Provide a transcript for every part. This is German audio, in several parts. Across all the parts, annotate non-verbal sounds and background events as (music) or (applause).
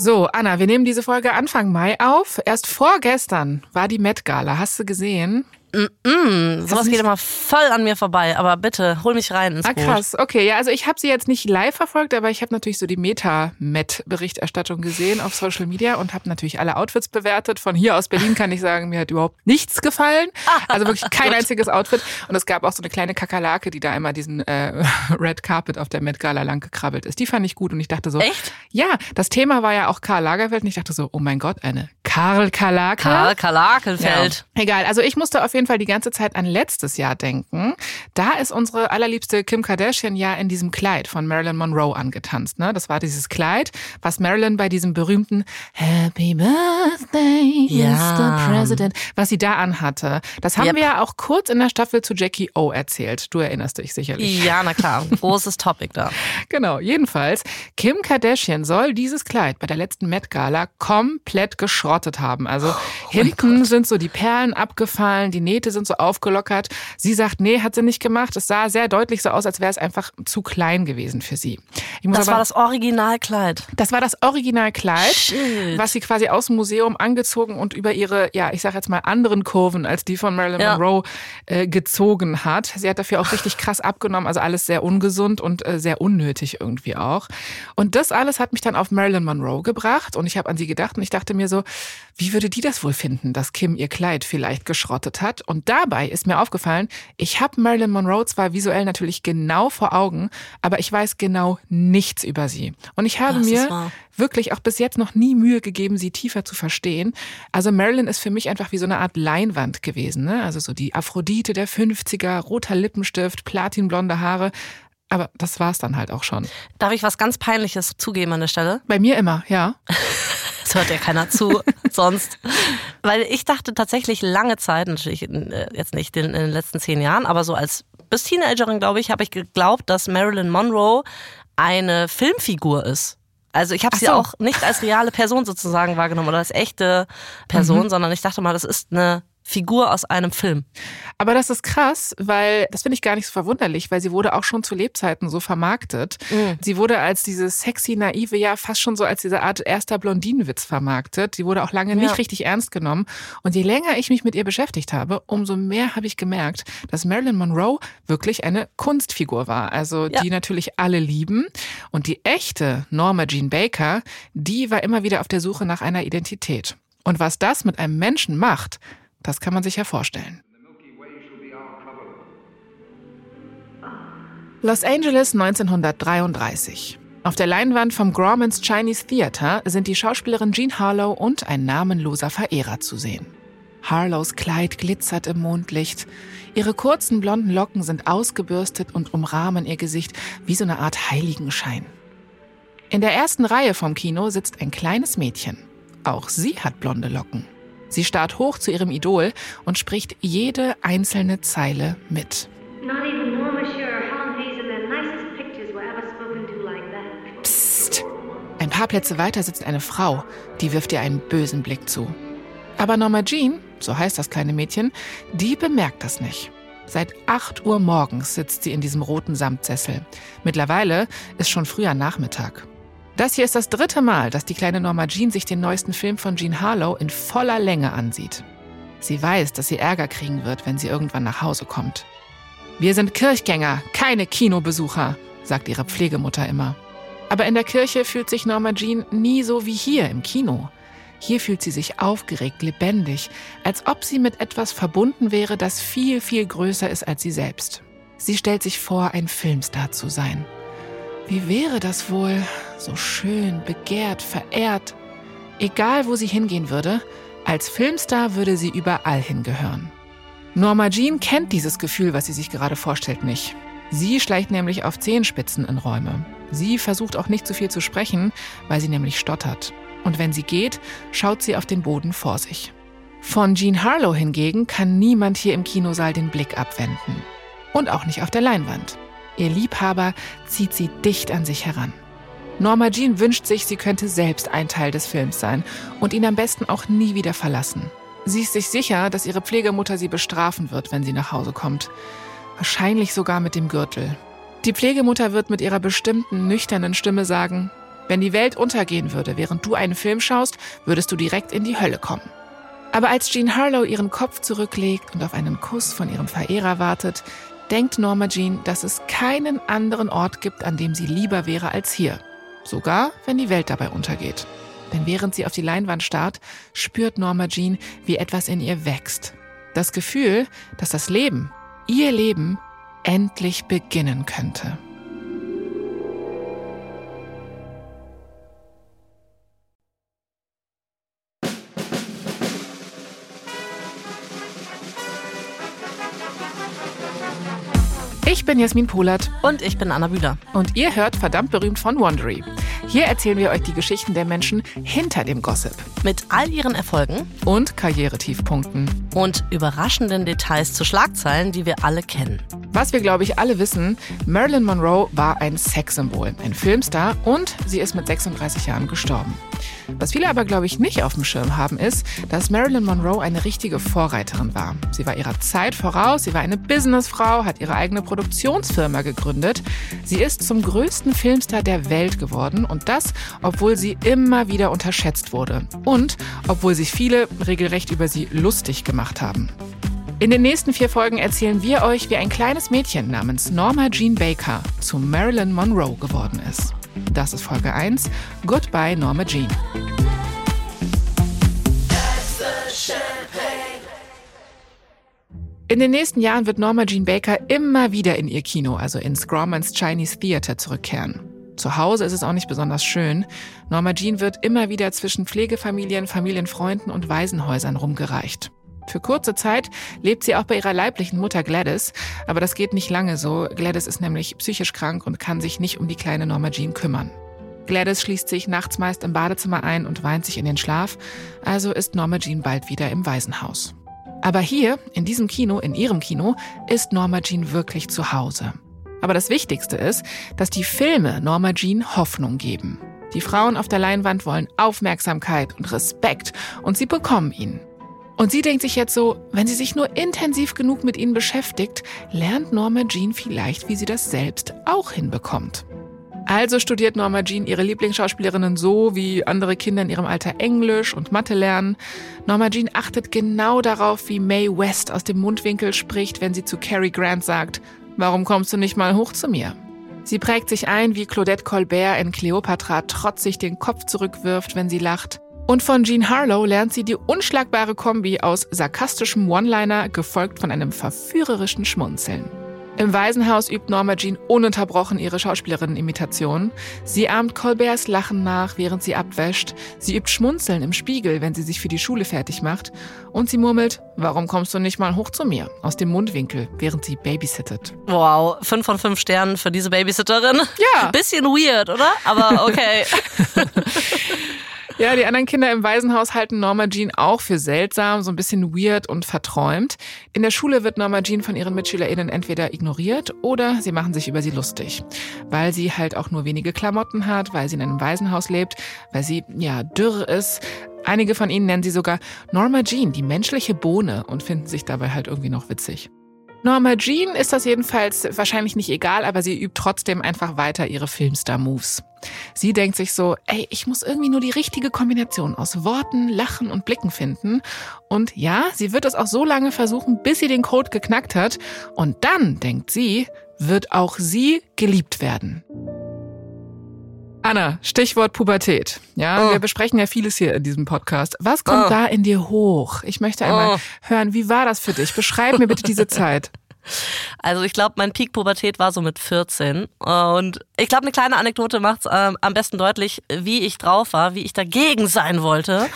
So, Anna, wir nehmen diese Folge Anfang Mai auf. Erst vorgestern war die Met Gala. Hast du gesehen? Mm -mm, sowas geht immer voll an mir vorbei, aber bitte hol mich rein ins ah, krass, okay. Ja, also ich habe sie jetzt nicht live verfolgt, aber ich habe natürlich so die Meta-Met-Berichterstattung gesehen auf Social Media und habe natürlich alle Outfits bewertet. Von hier aus Berlin kann ich sagen, mir hat überhaupt nichts gefallen. (laughs) Also wirklich kein einziges Outfit. Und es gab auch so eine kleine Kakerlake, die da immer diesen äh, (laughs) Red Carpet auf der Met Gala lang gekrabbelt ist. Die fand ich gut und ich dachte so, echt? Ja, das Thema war ja auch Karl Lagerfeld und ich dachte so, oh mein Gott, eine Karl Kalake. Karl Kalakelfeld. Ja. Egal, also ich musste auf jeden Fall die ganze Zeit an letztes Jahr denken. Da ist unsere allerliebste Kim Kardashian ja in diesem Kleid von Marilyn Monroe angetanzt. Ne? Das war dieses Kleid, was Marilyn bei diesem berühmten Happy Birthday, ja. Mr. President, was sie da anhatte. Das haben yep. wir ja auch kurz in der Staffel zu Jackie O erzählt. Du erinnerst dich sicherlich. Ja, na klar. (laughs) Großes Topic da. Genau, jedenfalls. Kim Kardashian soll dieses Kleid bei der letzten Met Gala komplett geschrottet geschrottet haben. Also oh hinten sind so die Perlen abgefallen, die Nähte sind so aufgelockert. Sie sagt, nee, hat sie nicht gemacht. Es sah sehr deutlich so aus, als wäre es einfach zu klein gewesen für sie. das aber, war das Originalkleid. Das war das Originalkleid, was sie quasi aus dem Museum angezogen und über ihre, ja, ich sag jetzt mal anderen Kurven als die von Marilyn ja. Monroe äh, gezogen hat. Sie hat dafür auch richtig krass abgenommen, also alles sehr ungesund und äh, sehr unnötig irgendwie auch. Und das alles hat mich dann auf Marilyn Monroe gebracht und ich habe an sie gedacht und ich dachte mir so, wie würde die das wohl finden, dass Kim ihr Kleid vielleicht geschrottet hat? Und dabei ist mir aufgefallen, ich habe Marilyn Monroe zwar visuell natürlich genau vor Augen, aber ich weiß genau nichts über sie. Und ich habe mir wirklich auch bis jetzt noch nie Mühe gegeben, sie tiefer zu verstehen. Also Marilyn ist für mich einfach wie so eine Art Leinwand gewesen. Ne? Also so die Aphrodite der 50er, roter Lippenstift, platinblonde Haare. Aber das war's dann halt auch schon. Darf ich was ganz Peinliches zugeben an der Stelle? Bei mir immer, ja. (laughs) Das hört ja keiner zu (laughs) sonst. Weil ich dachte tatsächlich lange Zeit, natürlich äh, jetzt nicht in den letzten zehn Jahren, aber so als bis Teenagerin, glaube ich, habe ich geglaubt, dass Marilyn Monroe eine Filmfigur ist. Also ich habe sie so. auch nicht als reale Person sozusagen wahrgenommen oder als echte Person, mhm. sondern ich dachte mal, das ist eine Figur aus einem Film. Aber das ist krass, weil das finde ich gar nicht so verwunderlich, weil sie wurde auch schon zu Lebzeiten so vermarktet. Mhm. Sie wurde als diese sexy, naive, ja fast schon so als diese Art erster Blondinenwitz vermarktet. Sie wurde auch lange ja. nicht richtig ernst genommen. Und je länger ich mich mit ihr beschäftigt habe, umso mehr habe ich gemerkt, dass Marilyn Monroe wirklich eine Kunstfigur war. Also ja. die natürlich alle lieben. Und die echte Norma Jean Baker, die war immer wieder auf der Suche nach einer Identität. Und was das mit einem Menschen macht, das kann man sich ja vorstellen. Los Angeles 1933. Auf der Leinwand vom Grauman's Chinese Theater sind die Schauspielerin Jean Harlow und ein namenloser Verehrer zu sehen. Harlows Kleid glitzert im Mondlicht. Ihre kurzen blonden Locken sind ausgebürstet und umrahmen ihr Gesicht wie so eine Art Heiligenschein. In der ersten Reihe vom Kino sitzt ein kleines Mädchen. Auch sie hat blonde Locken. Sie starrt hoch zu ihrem Idol und spricht jede einzelne Zeile mit. Psst. Ein paar Plätze weiter sitzt eine Frau, die wirft ihr einen bösen Blick zu. Aber Norma Jean, so heißt das kleine Mädchen, die bemerkt das nicht. Seit 8 Uhr morgens sitzt sie in diesem roten Samtsessel. Mittlerweile ist schon früher Nachmittag. Das hier ist das dritte Mal, dass die kleine Norma Jean sich den neuesten Film von Jean Harlow in voller Länge ansieht. Sie weiß, dass sie Ärger kriegen wird, wenn sie irgendwann nach Hause kommt. Wir sind Kirchgänger, keine Kinobesucher, sagt ihre Pflegemutter immer. Aber in der Kirche fühlt sich Norma Jean nie so wie hier im Kino. Hier fühlt sie sich aufgeregt, lebendig, als ob sie mit etwas verbunden wäre, das viel, viel größer ist als sie selbst. Sie stellt sich vor, ein Filmstar zu sein. Wie wäre das wohl? So schön, begehrt, verehrt. Egal, wo sie hingehen würde, als Filmstar würde sie überall hingehören. Norma Jean kennt dieses Gefühl, was sie sich gerade vorstellt, nicht. Sie schleicht nämlich auf Zehenspitzen in Räume. Sie versucht auch nicht zu viel zu sprechen, weil sie nämlich stottert. Und wenn sie geht, schaut sie auf den Boden vor sich. Von Jean Harlow hingegen kann niemand hier im Kinosaal den Blick abwenden. Und auch nicht auf der Leinwand. Ihr Liebhaber zieht sie dicht an sich heran. Norma Jean wünscht sich, sie könnte selbst ein Teil des Films sein und ihn am besten auch nie wieder verlassen. Sie ist sich sicher, dass ihre Pflegemutter sie bestrafen wird, wenn sie nach Hause kommt. Wahrscheinlich sogar mit dem Gürtel. Die Pflegemutter wird mit ihrer bestimmten, nüchternen Stimme sagen, Wenn die Welt untergehen würde, während du einen Film schaust, würdest du direkt in die Hölle kommen. Aber als Jean Harlow ihren Kopf zurücklegt und auf einen Kuss von ihrem Verehrer wartet, denkt Norma Jean, dass es keinen anderen Ort gibt, an dem sie lieber wäre als hier. Sogar wenn die Welt dabei untergeht. Denn während sie auf die Leinwand starrt, spürt Norma Jean, wie etwas in ihr wächst. Das Gefühl, dass das Leben, ihr Leben, endlich beginnen könnte. Ich bin Jasmin Polat. Und ich bin Anna Bühler. Und ihr hört verdammt berühmt von Wondery. Hier erzählen wir euch die Geschichten der Menschen hinter dem Gossip. Mit all ihren Erfolgen und Karrieretiefpunkten. Und überraschenden Details zu Schlagzeilen, die wir alle kennen. Was wir, glaube ich, alle wissen, Marilyn Monroe war ein Sexsymbol, ein Filmstar und sie ist mit 36 Jahren gestorben. Was viele aber, glaube ich, nicht auf dem Schirm haben, ist, dass Marilyn Monroe eine richtige Vorreiterin war. Sie war ihrer Zeit voraus, sie war eine Businessfrau, hat ihre eigene Produktionsfirma gegründet. Sie ist zum größten Filmstar der Welt geworden und das, obwohl sie immer wieder unterschätzt wurde und obwohl sich viele regelrecht über sie lustig gemacht haben. In den nächsten vier Folgen erzählen wir euch, wie ein kleines Mädchen namens Norma Jean Baker zu Marilyn Monroe geworden ist. Das ist Folge 1. Goodbye, Norma Jean. In den nächsten Jahren wird Norma Jean Baker immer wieder in ihr Kino, also ins Grauman's Chinese Theater, zurückkehren. Zu Hause ist es auch nicht besonders schön. Norma Jean wird immer wieder zwischen Pflegefamilien, Familienfreunden und Waisenhäusern rumgereicht. Für kurze Zeit lebt sie auch bei ihrer leiblichen Mutter Gladys, aber das geht nicht lange so. Gladys ist nämlich psychisch krank und kann sich nicht um die kleine Norma Jean kümmern. Gladys schließt sich nachts meist im Badezimmer ein und weint sich in den Schlaf, also ist Norma Jean bald wieder im Waisenhaus. Aber hier, in diesem Kino, in ihrem Kino, ist Norma Jean wirklich zu Hause. Aber das Wichtigste ist, dass die Filme Norma Jean Hoffnung geben. Die Frauen auf der Leinwand wollen Aufmerksamkeit und Respekt und sie bekommen ihn. Und sie denkt sich jetzt so, wenn sie sich nur intensiv genug mit ihnen beschäftigt, lernt Norma Jean vielleicht, wie sie das selbst auch hinbekommt. Also studiert Norma Jean ihre Lieblingsschauspielerinnen so, wie andere Kinder in ihrem Alter Englisch und Mathe lernen. Norma Jean achtet genau darauf, wie Mae West aus dem Mundwinkel spricht, wenn sie zu Cary Grant sagt, warum kommst du nicht mal hoch zu mir? Sie prägt sich ein, wie Claudette Colbert in Cleopatra trotzig den Kopf zurückwirft, wenn sie lacht. Und von Jean Harlow lernt sie die unschlagbare Kombi aus sarkastischem One-Liner, gefolgt von einem verführerischen Schmunzeln. Im Waisenhaus übt Norma Jean ununterbrochen ihre Schauspielerinnen-Imitation. Sie ahmt Colberts Lachen nach, während sie abwäscht. Sie übt Schmunzeln im Spiegel, wenn sie sich für die Schule fertig macht. Und sie murmelt, warum kommst du nicht mal hoch zu mir? Aus dem Mundwinkel, während sie babysittet. Wow, fünf von fünf Sternen für diese Babysitterin. Ja. Bisschen weird, oder? Aber okay. (laughs) Ja, die anderen Kinder im Waisenhaus halten Norma Jean auch für seltsam, so ein bisschen weird und verträumt. In der Schule wird Norma Jean von ihren MitschülerInnen entweder ignoriert oder sie machen sich über sie lustig. Weil sie halt auch nur wenige Klamotten hat, weil sie in einem Waisenhaus lebt, weil sie, ja, dürr ist. Einige von ihnen nennen sie sogar Norma Jean, die menschliche Bohne und finden sich dabei halt irgendwie noch witzig. Norma Jean ist das jedenfalls wahrscheinlich nicht egal, aber sie übt trotzdem einfach weiter ihre Filmstar-Moves. Sie denkt sich so, ey, ich muss irgendwie nur die richtige Kombination aus Worten, Lachen und Blicken finden. Und ja, sie wird es auch so lange versuchen, bis sie den Code geknackt hat. Und dann, denkt sie, wird auch sie geliebt werden. Anna, Stichwort Pubertät. Ja, oh. wir besprechen ja vieles hier in diesem Podcast. Was kommt oh. da in dir hoch? Ich möchte einmal oh. hören, wie war das für dich? Beschreib mir bitte diese Zeit. (laughs) Also ich glaube, mein Peak Pubertät war so mit 14 und ich glaube, eine kleine Anekdote macht ähm, am besten deutlich, wie ich drauf war, wie ich dagegen sein wollte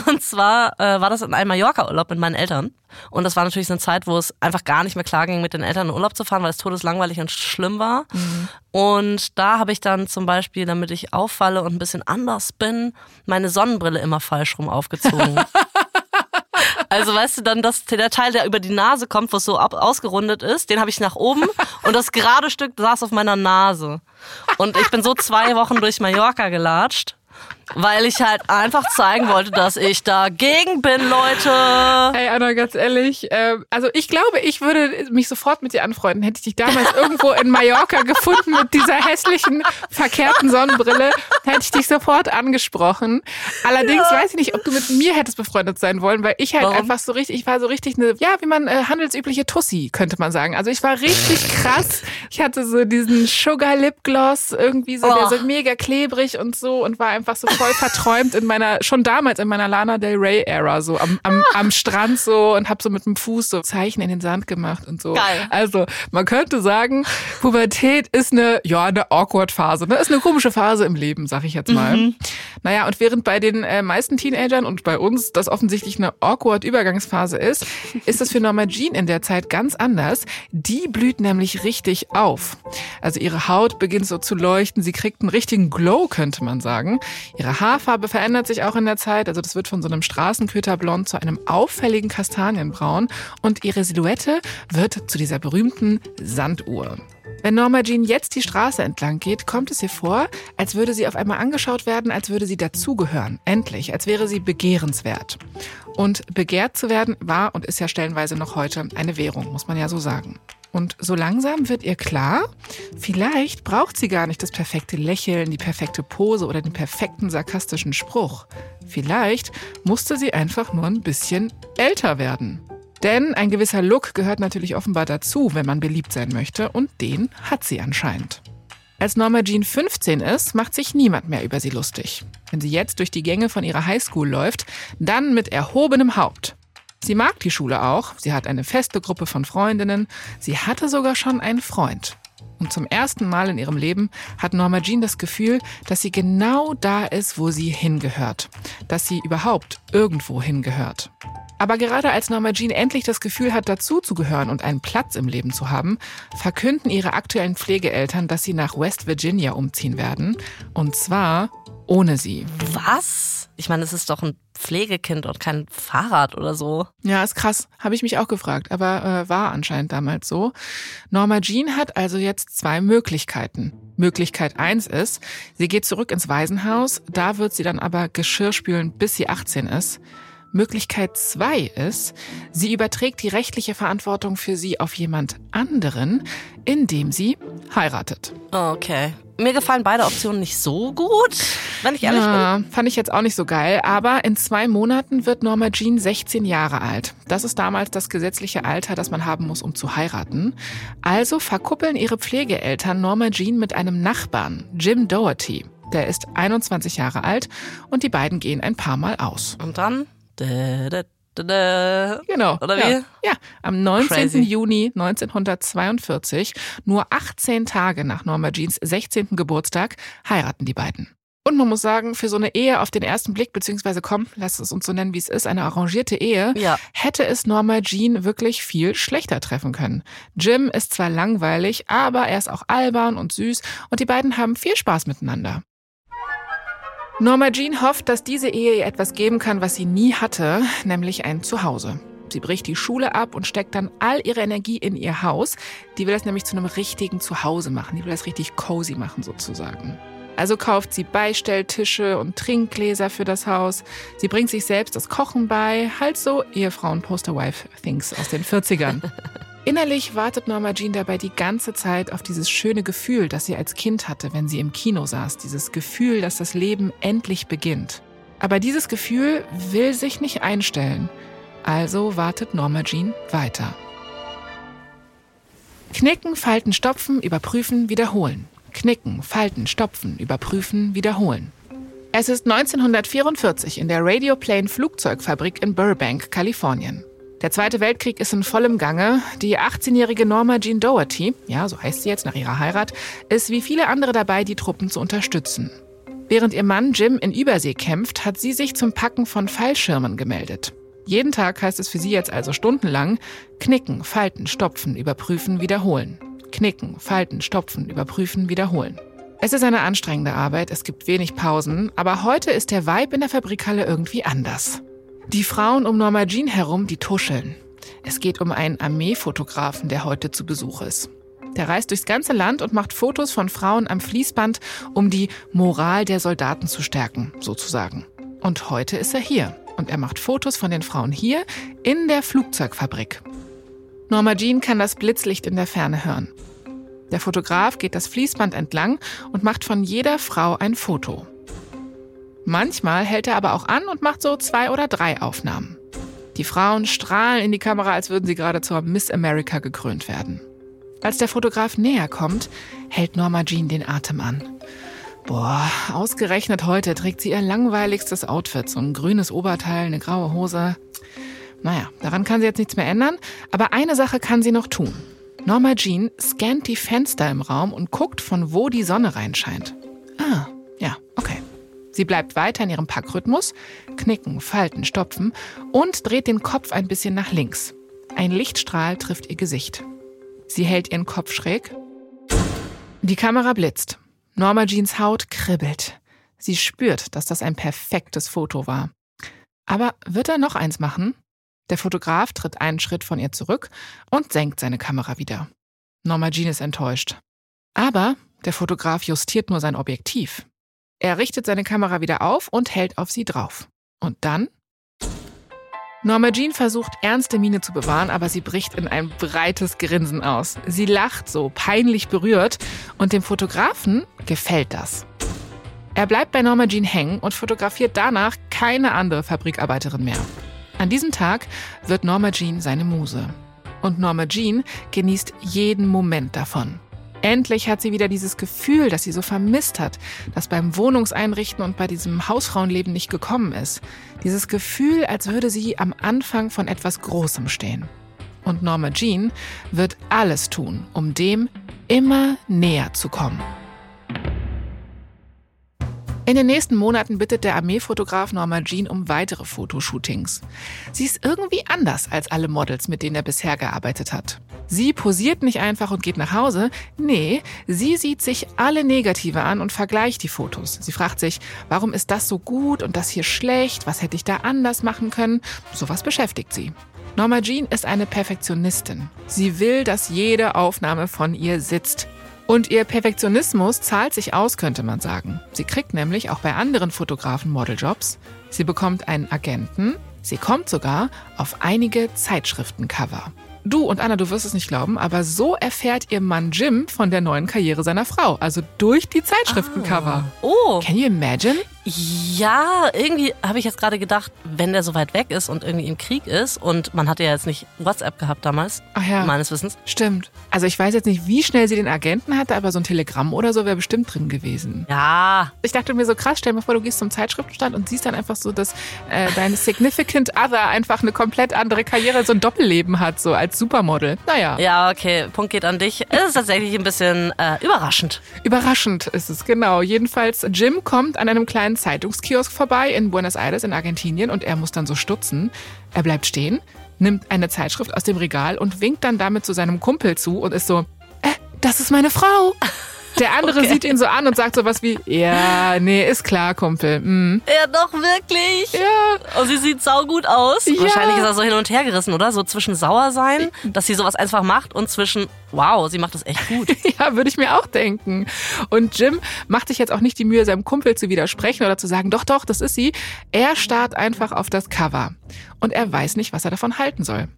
(laughs) und zwar äh, war das in einem Mallorca-Urlaub mit meinen Eltern. Und das war natürlich so eine Zeit, wo es einfach gar nicht mehr klar ging, mit den Eltern in Urlaub zu fahren, weil es todeslangweilig und schlimm war. Mhm. Und da habe ich dann zum Beispiel, damit ich auffalle und ein bisschen anders bin, meine Sonnenbrille immer falsch rum aufgezogen. (laughs) Also weißt du, dann das, der Teil, der über die Nase kommt, was so ab, ausgerundet ist, den habe ich nach oben und das gerade Stück saß auf meiner Nase. Und ich bin so zwei Wochen durch Mallorca gelatscht weil ich halt einfach zeigen wollte, dass ich dagegen bin, Leute. Ey, Anna, ganz ehrlich, äh, also ich glaube, ich würde mich sofort mit dir anfreunden. Hätte ich dich damals (laughs) irgendwo in Mallorca gefunden mit dieser hässlichen, verkehrten Sonnenbrille, hätte ich dich sofort angesprochen. Allerdings ja. weiß ich nicht, ob du mit mir hättest befreundet sein wollen, weil ich halt Warum? einfach so richtig, ich war so richtig eine, ja, wie man äh, handelsübliche Tussi, könnte man sagen. Also ich war richtig (laughs) krass. Ich hatte so diesen Sugar Lip Gloss irgendwie so, oh. der so mega klebrig und so und war einfach so voll verträumt in meiner, schon damals in meiner Lana Del Rey Era, so am, am, am Strand so und hab so mit dem Fuß so Zeichen in den Sand gemacht und so. Geil. Also man könnte sagen, Pubertät ist eine, ja, eine awkward Phase, ne? Ist eine komische Phase im Leben, sag ich jetzt mal. Mhm. Naja, und während bei den äh, meisten Teenagern und bei uns das offensichtlich eine awkward Übergangsphase ist, ist das für Norma Jean in der Zeit ganz anders. Die blüht nämlich richtig auf. Also ihre Haut beginnt so zu leuchten, sie kriegt einen richtigen Glow, könnte man sagen. Ihre Haarfarbe verändert sich auch in der Zeit, also das wird von so einem Straßenköterblond zu einem auffälligen Kastanienbraun und ihre Silhouette wird zu dieser berühmten Sanduhr. Wenn Norma Jean jetzt die Straße entlang geht, kommt es ihr vor, als würde sie auf einmal angeschaut werden, als würde sie dazugehören. Endlich, als wäre sie begehrenswert. Und begehrt zu werden war und ist ja stellenweise noch heute eine Währung, muss man ja so sagen. Und so langsam wird ihr klar, vielleicht braucht sie gar nicht das perfekte Lächeln, die perfekte Pose oder den perfekten sarkastischen Spruch. Vielleicht musste sie einfach nur ein bisschen älter werden. Denn ein gewisser Look gehört natürlich offenbar dazu, wenn man beliebt sein möchte, und den hat sie anscheinend. Als Norma Jean 15 ist, macht sich niemand mehr über sie lustig. Wenn sie jetzt durch die Gänge von ihrer Highschool läuft, dann mit erhobenem Haupt. Sie mag die Schule auch, sie hat eine feste Gruppe von Freundinnen, sie hatte sogar schon einen Freund. Und zum ersten Mal in ihrem Leben hat Norma Jean das Gefühl, dass sie genau da ist, wo sie hingehört. Dass sie überhaupt irgendwo hingehört. Aber gerade als Norma Jean endlich das Gefühl hat, dazuzugehören und einen Platz im Leben zu haben, verkünden ihre aktuellen Pflegeeltern, dass sie nach West Virginia umziehen werden. Und zwar ohne sie. Was? Ich meine, es ist doch ein Pflegekind und kein Fahrrad oder so. Ja, ist krass. Habe ich mich auch gefragt, aber äh, war anscheinend damals so. Norma Jean hat also jetzt zwei Möglichkeiten. Möglichkeit eins ist, sie geht zurück ins Waisenhaus, da wird sie dann aber Geschirr spülen, bis sie 18 ist. Möglichkeit zwei ist, sie überträgt die rechtliche Verantwortung für sie auf jemand anderen, indem sie heiratet. Okay. Mir gefallen beide Optionen nicht so gut, wenn ich ehrlich ja, bin. Fand ich jetzt auch nicht so geil, aber in zwei Monaten wird Norma Jean 16 Jahre alt. Das ist damals das gesetzliche Alter, das man haben muss, um zu heiraten. Also verkuppeln ihre Pflegeeltern Norma Jean mit einem Nachbarn, Jim Doherty. Der ist 21 Jahre alt und die beiden gehen ein paar Mal aus. Und dann da, da, genau. Oder wie? Ja, ja. am 19. Crazy. Juni 1942, nur 18 Tage nach Norma Jeans 16. Geburtstag, heiraten die beiden. Und man muss sagen, für so eine Ehe auf den ersten Blick, beziehungsweise komm, lass es uns so nennen, wie es ist, eine arrangierte Ehe, ja. hätte es Norma Jean wirklich viel schlechter treffen können. Jim ist zwar langweilig, aber er ist auch albern und süß und die beiden haben viel Spaß miteinander. Norma Jean hofft, dass diese Ehe ihr etwas geben kann, was sie nie hatte, nämlich ein Zuhause. Sie bricht die Schule ab und steckt dann all ihre Energie in ihr Haus. Die will das nämlich zu einem richtigen Zuhause machen. Die will das richtig cozy machen sozusagen. Also kauft sie Beistelltische und Trinkgläser für das Haus. Sie bringt sich selbst das Kochen bei. Halt so Ehefrauen-Poster-Wife-Things aus den 40ern. (laughs) Innerlich wartet Norma Jean dabei die ganze Zeit auf dieses schöne Gefühl, das sie als Kind hatte, wenn sie im Kino saß. Dieses Gefühl, dass das Leben endlich beginnt. Aber dieses Gefühl will sich nicht einstellen. Also wartet Norma Jean weiter. Knicken, falten, stopfen, überprüfen, wiederholen. Knicken, falten, stopfen, überprüfen, wiederholen. Es ist 1944 in der Radioplane Flugzeugfabrik in Burbank, Kalifornien. Der Zweite Weltkrieg ist in vollem Gange. Die 18-jährige Norma Jean Doherty, ja, so heißt sie jetzt nach ihrer Heirat, ist wie viele andere dabei, die Truppen zu unterstützen. Während ihr Mann Jim in Übersee kämpft, hat sie sich zum Packen von Fallschirmen gemeldet. Jeden Tag heißt es für sie jetzt also stundenlang knicken, falten, stopfen, überprüfen, wiederholen. Knicken, falten, stopfen, überprüfen, wiederholen. Es ist eine anstrengende Arbeit, es gibt wenig Pausen, aber heute ist der Vibe in der Fabrikhalle irgendwie anders. Die Frauen um Norma Jean herum, die tuscheln. Es geht um einen Armeefotografen, der heute zu Besuch ist. Der reist durchs ganze Land und macht Fotos von Frauen am Fließband, um die Moral der Soldaten zu stärken, sozusagen. Und heute ist er hier und er macht Fotos von den Frauen hier in der Flugzeugfabrik. Norma Jean kann das Blitzlicht in der Ferne hören. Der Fotograf geht das Fließband entlang und macht von jeder Frau ein Foto. Manchmal hält er aber auch an und macht so zwei oder drei Aufnahmen. Die Frauen strahlen in die Kamera, als würden sie gerade zur Miss America gekrönt werden. Als der Fotograf näher kommt, hält Norma Jean den Atem an. Boah, ausgerechnet heute trägt sie ihr langweiligstes Outfit, so ein grünes Oberteil, eine graue Hose. Naja, daran kann sie jetzt nichts mehr ändern, aber eine Sache kann sie noch tun. Norma Jean scannt die Fenster im Raum und guckt, von wo die Sonne reinscheint. Ah, ja, okay. Sie bleibt weiter in ihrem Packrhythmus, knicken, falten, stopfen und dreht den Kopf ein bisschen nach links. Ein Lichtstrahl trifft ihr Gesicht. Sie hält ihren Kopf schräg. Die Kamera blitzt. Norma Jeans Haut kribbelt. Sie spürt, dass das ein perfektes Foto war. Aber wird er noch eins machen? Der Fotograf tritt einen Schritt von ihr zurück und senkt seine Kamera wieder. Norma Jean ist enttäuscht. Aber der Fotograf justiert nur sein Objektiv. Er richtet seine Kamera wieder auf und hält auf sie drauf. Und dann? Norma Jean versucht, ernste Miene zu bewahren, aber sie bricht in ein breites Grinsen aus. Sie lacht so peinlich berührt und dem Fotografen gefällt das. Er bleibt bei Norma Jean hängen und fotografiert danach keine andere Fabrikarbeiterin mehr. An diesem Tag wird Norma Jean seine Muse. Und Norma Jean genießt jeden Moment davon. Endlich hat sie wieder dieses Gefühl, das sie so vermisst hat, das beim Wohnungseinrichten und bei diesem Hausfrauenleben nicht gekommen ist. Dieses Gefühl, als würde sie am Anfang von etwas Großem stehen. Und Norma Jean wird alles tun, um dem immer näher zu kommen. In den nächsten Monaten bittet der Armeefotograf Norma Jean um weitere Fotoshootings. Sie ist irgendwie anders als alle Models, mit denen er bisher gearbeitet hat. Sie posiert nicht einfach und geht nach Hause. Nee, sie sieht sich alle Negative an und vergleicht die Fotos. Sie fragt sich, warum ist das so gut und das hier schlecht? Was hätte ich da anders machen können? Sowas beschäftigt sie. Norma Jean ist eine Perfektionistin. Sie will, dass jede Aufnahme von ihr sitzt. Und ihr Perfektionismus zahlt sich aus, könnte man sagen. Sie kriegt nämlich auch bei anderen Fotografen Modeljobs. Sie bekommt einen Agenten. Sie kommt sogar auf einige Zeitschriftencover. Du und Anna, du wirst es nicht glauben, aber so erfährt ihr Mann Jim von der neuen Karriere seiner Frau. Also durch die Zeitschriftencover. Ah. Oh. Can you imagine? Ja, irgendwie habe ich jetzt gerade gedacht, wenn der so weit weg ist und irgendwie im Krieg ist und man hatte ja jetzt nicht WhatsApp gehabt damals, Ach ja. meines Wissens. Stimmt. Also ich weiß jetzt nicht, wie schnell sie den Agenten hatte, aber so ein Telegramm oder so wäre bestimmt drin gewesen. Ja, Ich dachte mir so krass, stell dir mal vor, du gehst zum Zeitschriftenstand und siehst dann einfach so, dass äh, dein (laughs) Significant Other einfach eine komplett andere Karriere, so ein Doppelleben hat, so als Supermodel. Naja, ja, okay, Punkt geht an dich. Es ist tatsächlich ein bisschen äh, überraschend. überraschend ist es, genau. Jedenfalls, Jim kommt an einem kleinen Zeitungskiosk vorbei in Buenos Aires in Argentinien und er muss dann so stutzen. Er bleibt stehen, nimmt eine Zeitschrift aus dem Regal und winkt dann damit zu seinem Kumpel zu und ist so, äh, das ist meine Frau. Der andere Okay. sieht ihn so an und sagt sowas wie, ja, nee, ist klar, Kumpel. Mm. Ja, doch, wirklich. Ja, Und sie sieht saugut aus. Ja. Wahrscheinlich ist er so hin und her gerissen, oder? So zwischen sauer sein, dass sie sowas einfach macht und zwischen, wow, sie macht das echt gut. (laughs) Ja, würde ich mir auch denken. Und Jim macht sich jetzt auch nicht die Mühe, seinem Kumpel zu widersprechen oder zu sagen, doch, doch, das ist sie. Er starrt einfach auf das Cover. Und er weiß nicht, was er davon halten soll.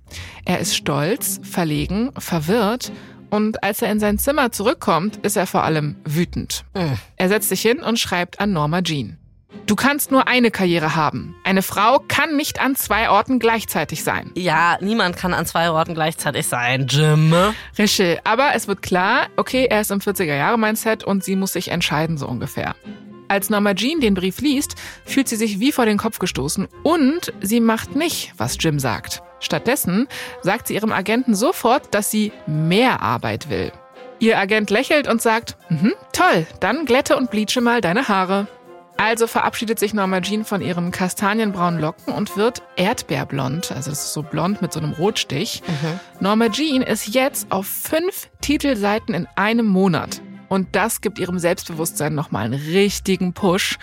Er ist stolz, verlegen, verwirrt. Und als er in sein Zimmer zurückkommt, ist er vor allem wütend. Hm. Er setzt sich hin und schreibt an Norma Jean. Du kannst nur eine Karriere haben. Eine Frau kann nicht an zwei Orten gleichzeitig sein. Ja, niemand kann an zwei Orten gleichzeitig sein, Jim. Richtig, aber es wird klar, okay, er ist im 40er-Jahre-Mindset und sie muss sich entscheiden, so ungefähr. Als Norma Jean den Brief liest, fühlt sie sich wie vor den Kopf gestoßen und sie macht nicht, was Jim sagt. Stattdessen sagt sie ihrem Agenten sofort, dass sie mehr Arbeit will. Ihr Agent lächelt und sagt, mhm, toll, dann glätte und bleache mal deine Haare. Also verabschiedet sich Norma Jean von ihren kastanienbraunen Locken und wird erdbeerblond, also das ist so blond mit so einem Rotstich. Norma Jean ist jetzt auf fünf Titelseiten in einem Monat. Und das gibt ihrem Selbstbewusstsein nochmal einen richtigen Push.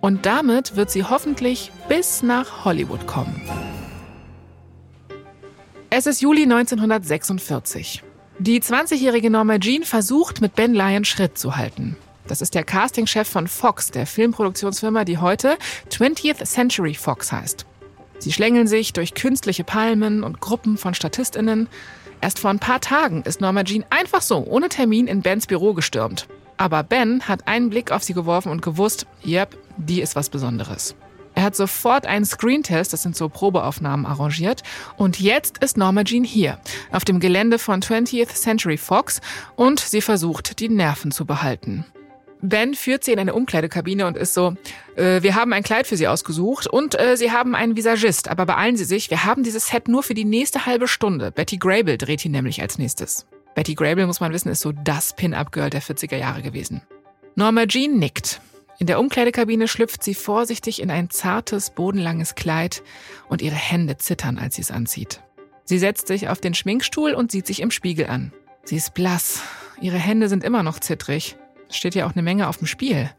Und damit wird sie hoffentlich bis nach Hollywood kommen. Es ist Juli 1946. Die 20-jährige Norma Jean versucht, mit Ben Lyon Schritt zu halten. Das ist der Castingchef von Fox, der Filmproduktionsfirma, die heute 20th Century Fox heißt. Sie schlängeln sich durch künstliche Palmen und Gruppen von StatistInnen. Erst vor ein paar Tagen ist Norma Jean einfach so, ohne Termin, in Bens Büro gestürmt. Aber Ben hat einen Blick auf sie geworfen und gewusst, yep, die ist was Besonderes. Er hat sofort einen Screentest, das sind so Probeaufnahmen, arrangiert. Und jetzt ist Norma Jean hier, auf dem Gelände von 20th Century Fox, und sie versucht, die Nerven zu behalten. Ben führt sie in eine Umkleidekabine und ist so, äh, wir haben ein Kleid für Sie ausgesucht und äh, Sie haben einen Visagist, aber beeilen Sie sich, wir haben dieses Set nur für die nächste halbe Stunde. Betty Grable dreht ihn nämlich als nächstes. Betty Grable, muss man wissen, ist so das Pin-Up-Girl der 40er Jahre gewesen. Norma Jean nickt. In der Umkleidekabine schlüpft sie vorsichtig in ein zartes, bodenlanges Kleid und ihre Hände zittern, als sie es anzieht. Sie setzt sich auf den Schminkstuhl und sieht sich im Spiegel an. Sie ist blass. Ihre Hände sind immer noch zittrig steht ja auch eine Menge auf dem Spiel.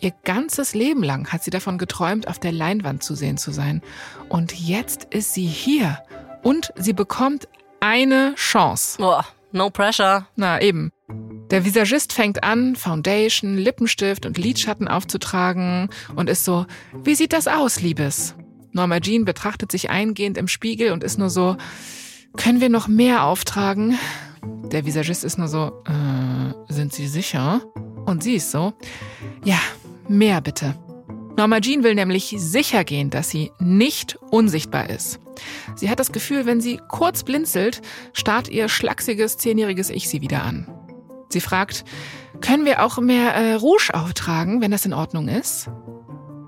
Ihr ganzes Leben lang hat sie davon geträumt, auf der Leinwand zu sehen zu sein. Und jetzt ist sie hier. Und sie bekommt eine Chance. Boah, no pressure. Na eben. Der Visagist fängt an, Foundation, Lippenstift und Lidschatten aufzutragen und ist so, wie sieht das aus, Liebes? Norma Jean betrachtet sich eingehend im Spiegel und ist nur so, können wir noch mehr auftragen? Der Visagist ist nur so, äh, sind Sie sicher? Und sie ist so, ja, mehr bitte. Norma Jean will nämlich sicher gehen, dass sie nicht unsichtbar ist. Sie hat das Gefühl, wenn sie kurz blinzelt, starrt ihr schlachsiges, zehnjähriges Ich sie wieder an. Sie fragt, können wir auch mehr äh, Rouge auftragen, wenn das in Ordnung ist?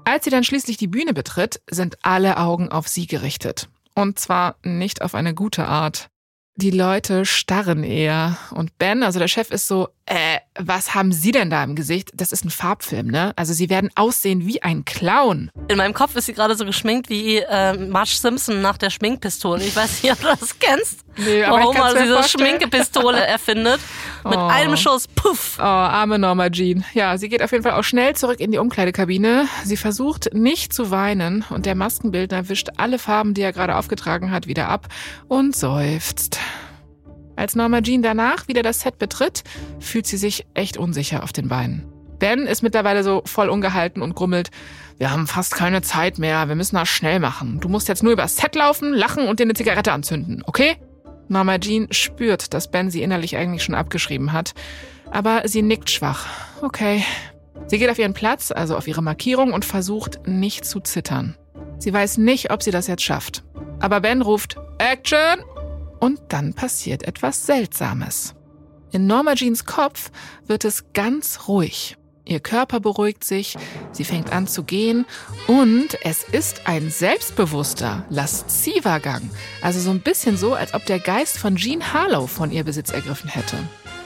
Als sie dann schließlich die Bühne betritt, sind alle Augen auf sie gerichtet. Und zwar nicht auf eine gute Art. Die Leute starren eher. Und Ben, also der Chef, ist so, äh, was haben Sie denn da im Gesicht? Das ist ein Farbfilm, ne? Also Sie werden aussehen wie ein Clown. In meinem Kopf ist sie gerade so geschminkt wie äh, Marge Simpson nach der Schminkpistole. Ich weiß nicht, ob du das kennst. Nee, aber Wo Homer diese. Schminkepistole (laughs) erfindet. Mit Oh. einem Schuss, puff. Oh, arme Norma Jean. Ja, sie geht auf jeden Fall auch schnell zurück in die Umkleidekabine. Sie versucht nicht zu weinen und der Maskenbildner wischt alle Farben, die er gerade aufgetragen hat, wieder ab und seufzt. Als Norma Jean danach wieder das Set betritt, fühlt sie sich echt unsicher auf den Beinen. Ben ist mittlerweile so voll ungehalten und grummelt, wir haben fast keine Zeit mehr, wir müssen das schnell machen. Du musst jetzt nur übers Set laufen, lachen und dir eine Zigarette anzünden, okay? Norma Jean spürt, dass Ben sie innerlich eigentlich schon abgeschrieben hat, aber sie nickt schwach. Okay. Sie geht auf ihren Platz, also auf ihre Markierung und versucht nicht zu zittern. Sie weiß nicht, ob sie das jetzt schafft. Aber Ben ruft Action! Und dann passiert etwas Seltsames. In Norma Jeans Kopf wird es ganz ruhig. Ihr Körper beruhigt sich, sie fängt an zu gehen und es ist ein selbstbewusster, lasziver Gang. Also so ein bisschen so, als ob der Geist von Jean Harlow von ihr Besitz ergriffen hätte.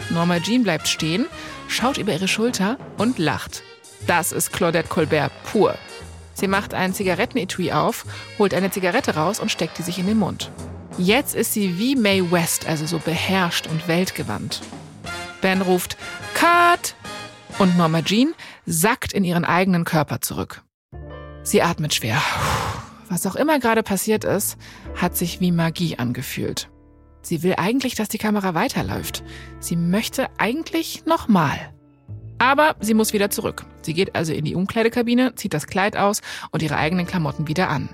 Norma Jean bleibt stehen, schaut über ihre Schulter und lacht. Das ist Claudette Colbert pur. Sie macht einen Zigarettenetui auf, holt eine Zigarette raus und steckt die sich in den Mund. Jetzt ist sie wie Mae West, also so beherrscht und weltgewandt. Ben ruft Cut! Und Norma Jean sackt in ihren eigenen Körper zurück. Sie atmet schwer. Was auch immer gerade passiert ist, hat sich wie Magie angefühlt. Sie will eigentlich, dass die Kamera weiterläuft. Sie möchte eigentlich nochmal. Aber sie muss wieder zurück. Sie geht also in die Umkleidekabine, zieht das Kleid aus und ihre eigenen Klamotten wieder an.